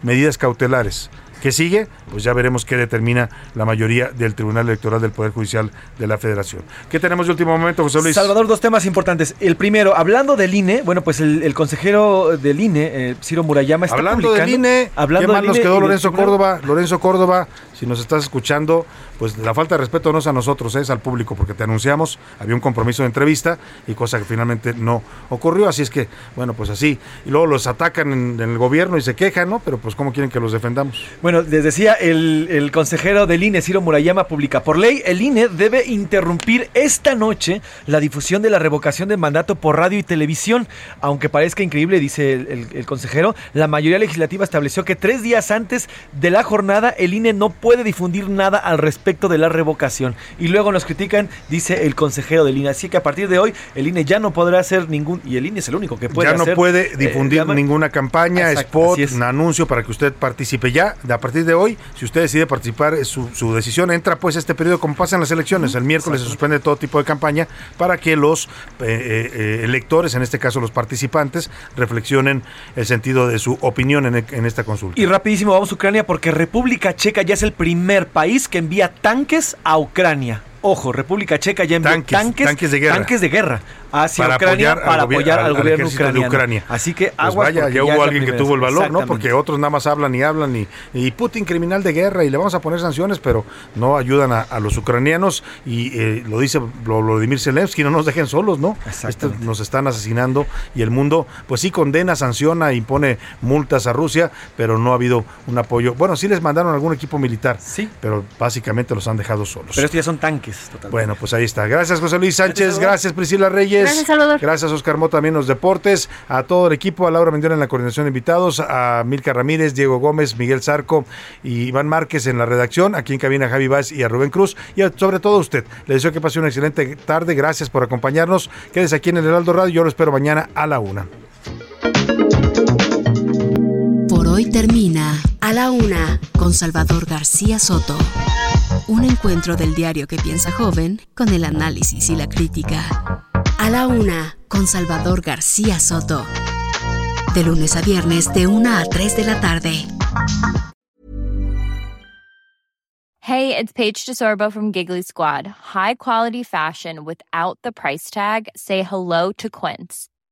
medidas cautelares. ¿Qué sigue? Pues ya veremos qué determina la mayoría del Tribunal Electoral del Poder Judicial de la Federación. ¿Qué tenemos de último momento, José Luis? Salvador, dos temas importantes. El primero, hablando del INE, bueno, pues el, el consejero del INE, eh, Ciro Murayama, está Hablando del INE, hablando qué mal del nos INE y quedó Lorenzo. Córdoba. Lorenzo Córdoba, si nos estás escuchando, pues la falta de respeto no es a nosotros, es al público, porque te anunciamos, había un compromiso de entrevista y cosa que finalmente no ocurrió. Así es que, bueno, pues así. Y luego los atacan en, el gobierno y se quejan, ¿no? Pero pues, ¿cómo quieren que los defendamos? Bueno, les decía, el, el consejero del INE, Ciro Murayama, publica, por ley, el INE debe interrumpir esta noche la difusión de la revocación de mandato por radio y televisión. Aunque parezca increíble, dice el, el- el consejero, la mayoría legislativa estableció que tres días antes de la jornada el INE no puede difundir nada al respecto de la revocación. Y luego nos critican, dice el consejero del INE. Así que a partir de hoy el INE ya no podrá hacer ningún, y el INE es el único que puede ya no hacer, puede eh, difundir ninguna campaña, Exacto, spot, un anuncio para que usted participe. Ya, a partir de hoy, si usted decide participar, es su, su decisión. Entra pues este periodo como pasa en las elecciones. El miércoles se suspende todo tipo de campaña para que los eh, eh, eh, electores, en este caso los participantes, reflexionen el sentido de su opinión en, en esta consulta. Y rapidísimo vamos a Ucrania porque República Checa ya es el primer país que envía tanques a Ucrania. Ojo, República Checa ya envió Tanques, tanques, tanques de guerra. tanques de guerra hacia Para Ucrania apoyar para apoyar al, al- al gobierno ejército de ucraniano. Ucrania. Así que Pues aguas vaya, porque ya hubo alguien que tuvo el valor, ¿no? Porque otros nada más hablan y hablan y, y Putin criminal de guerra y le vamos a poner sanciones, pero no ayudan a, a los ucranianos y eh, lo dice Vladimir Zelensky, no nos dejen solos, ¿no? Nos están asesinando y el mundo, pues sí condena, sanciona, impone multas a Rusia, pero no ha habido un apoyo. Bueno, sí les mandaron algún equipo militar, sí, pero básicamente los han dejado solos. Pero estos ya son tanques, totalmente. Bueno, pues ahí está. Gracias, José Luis Sánchez. Gracias. Priscila Reyes. Gracias, Salvador. Gracias, Oscar Mota, también en los deportes. A todo el equipo, a Laura Mendiona en la coordinación de invitados, a Milka Ramírez, Diego Gómez, Miguel Zarco y Iván Márquez en la redacción. Aquí en cabina, Javi Vaz y a Rubén Cruz. Y a- sobre todo a usted. Le deseo que pase una excelente tarde. Gracias por acompañarnos. Quédese aquí en el Heraldo Radio. Yo lo espero mañana a la una. Por hoy termina A la Una con Salvador García Soto. Un encuentro del diario que piensa joven con el análisis y la crítica. A la Una con Salvador García Soto. De lunes a viernes de 1 a 3 de la tarde. Hey, it's Paige DeSorbo from Giggly Squad. High quality fashion without the price tag. Say hello to Quince.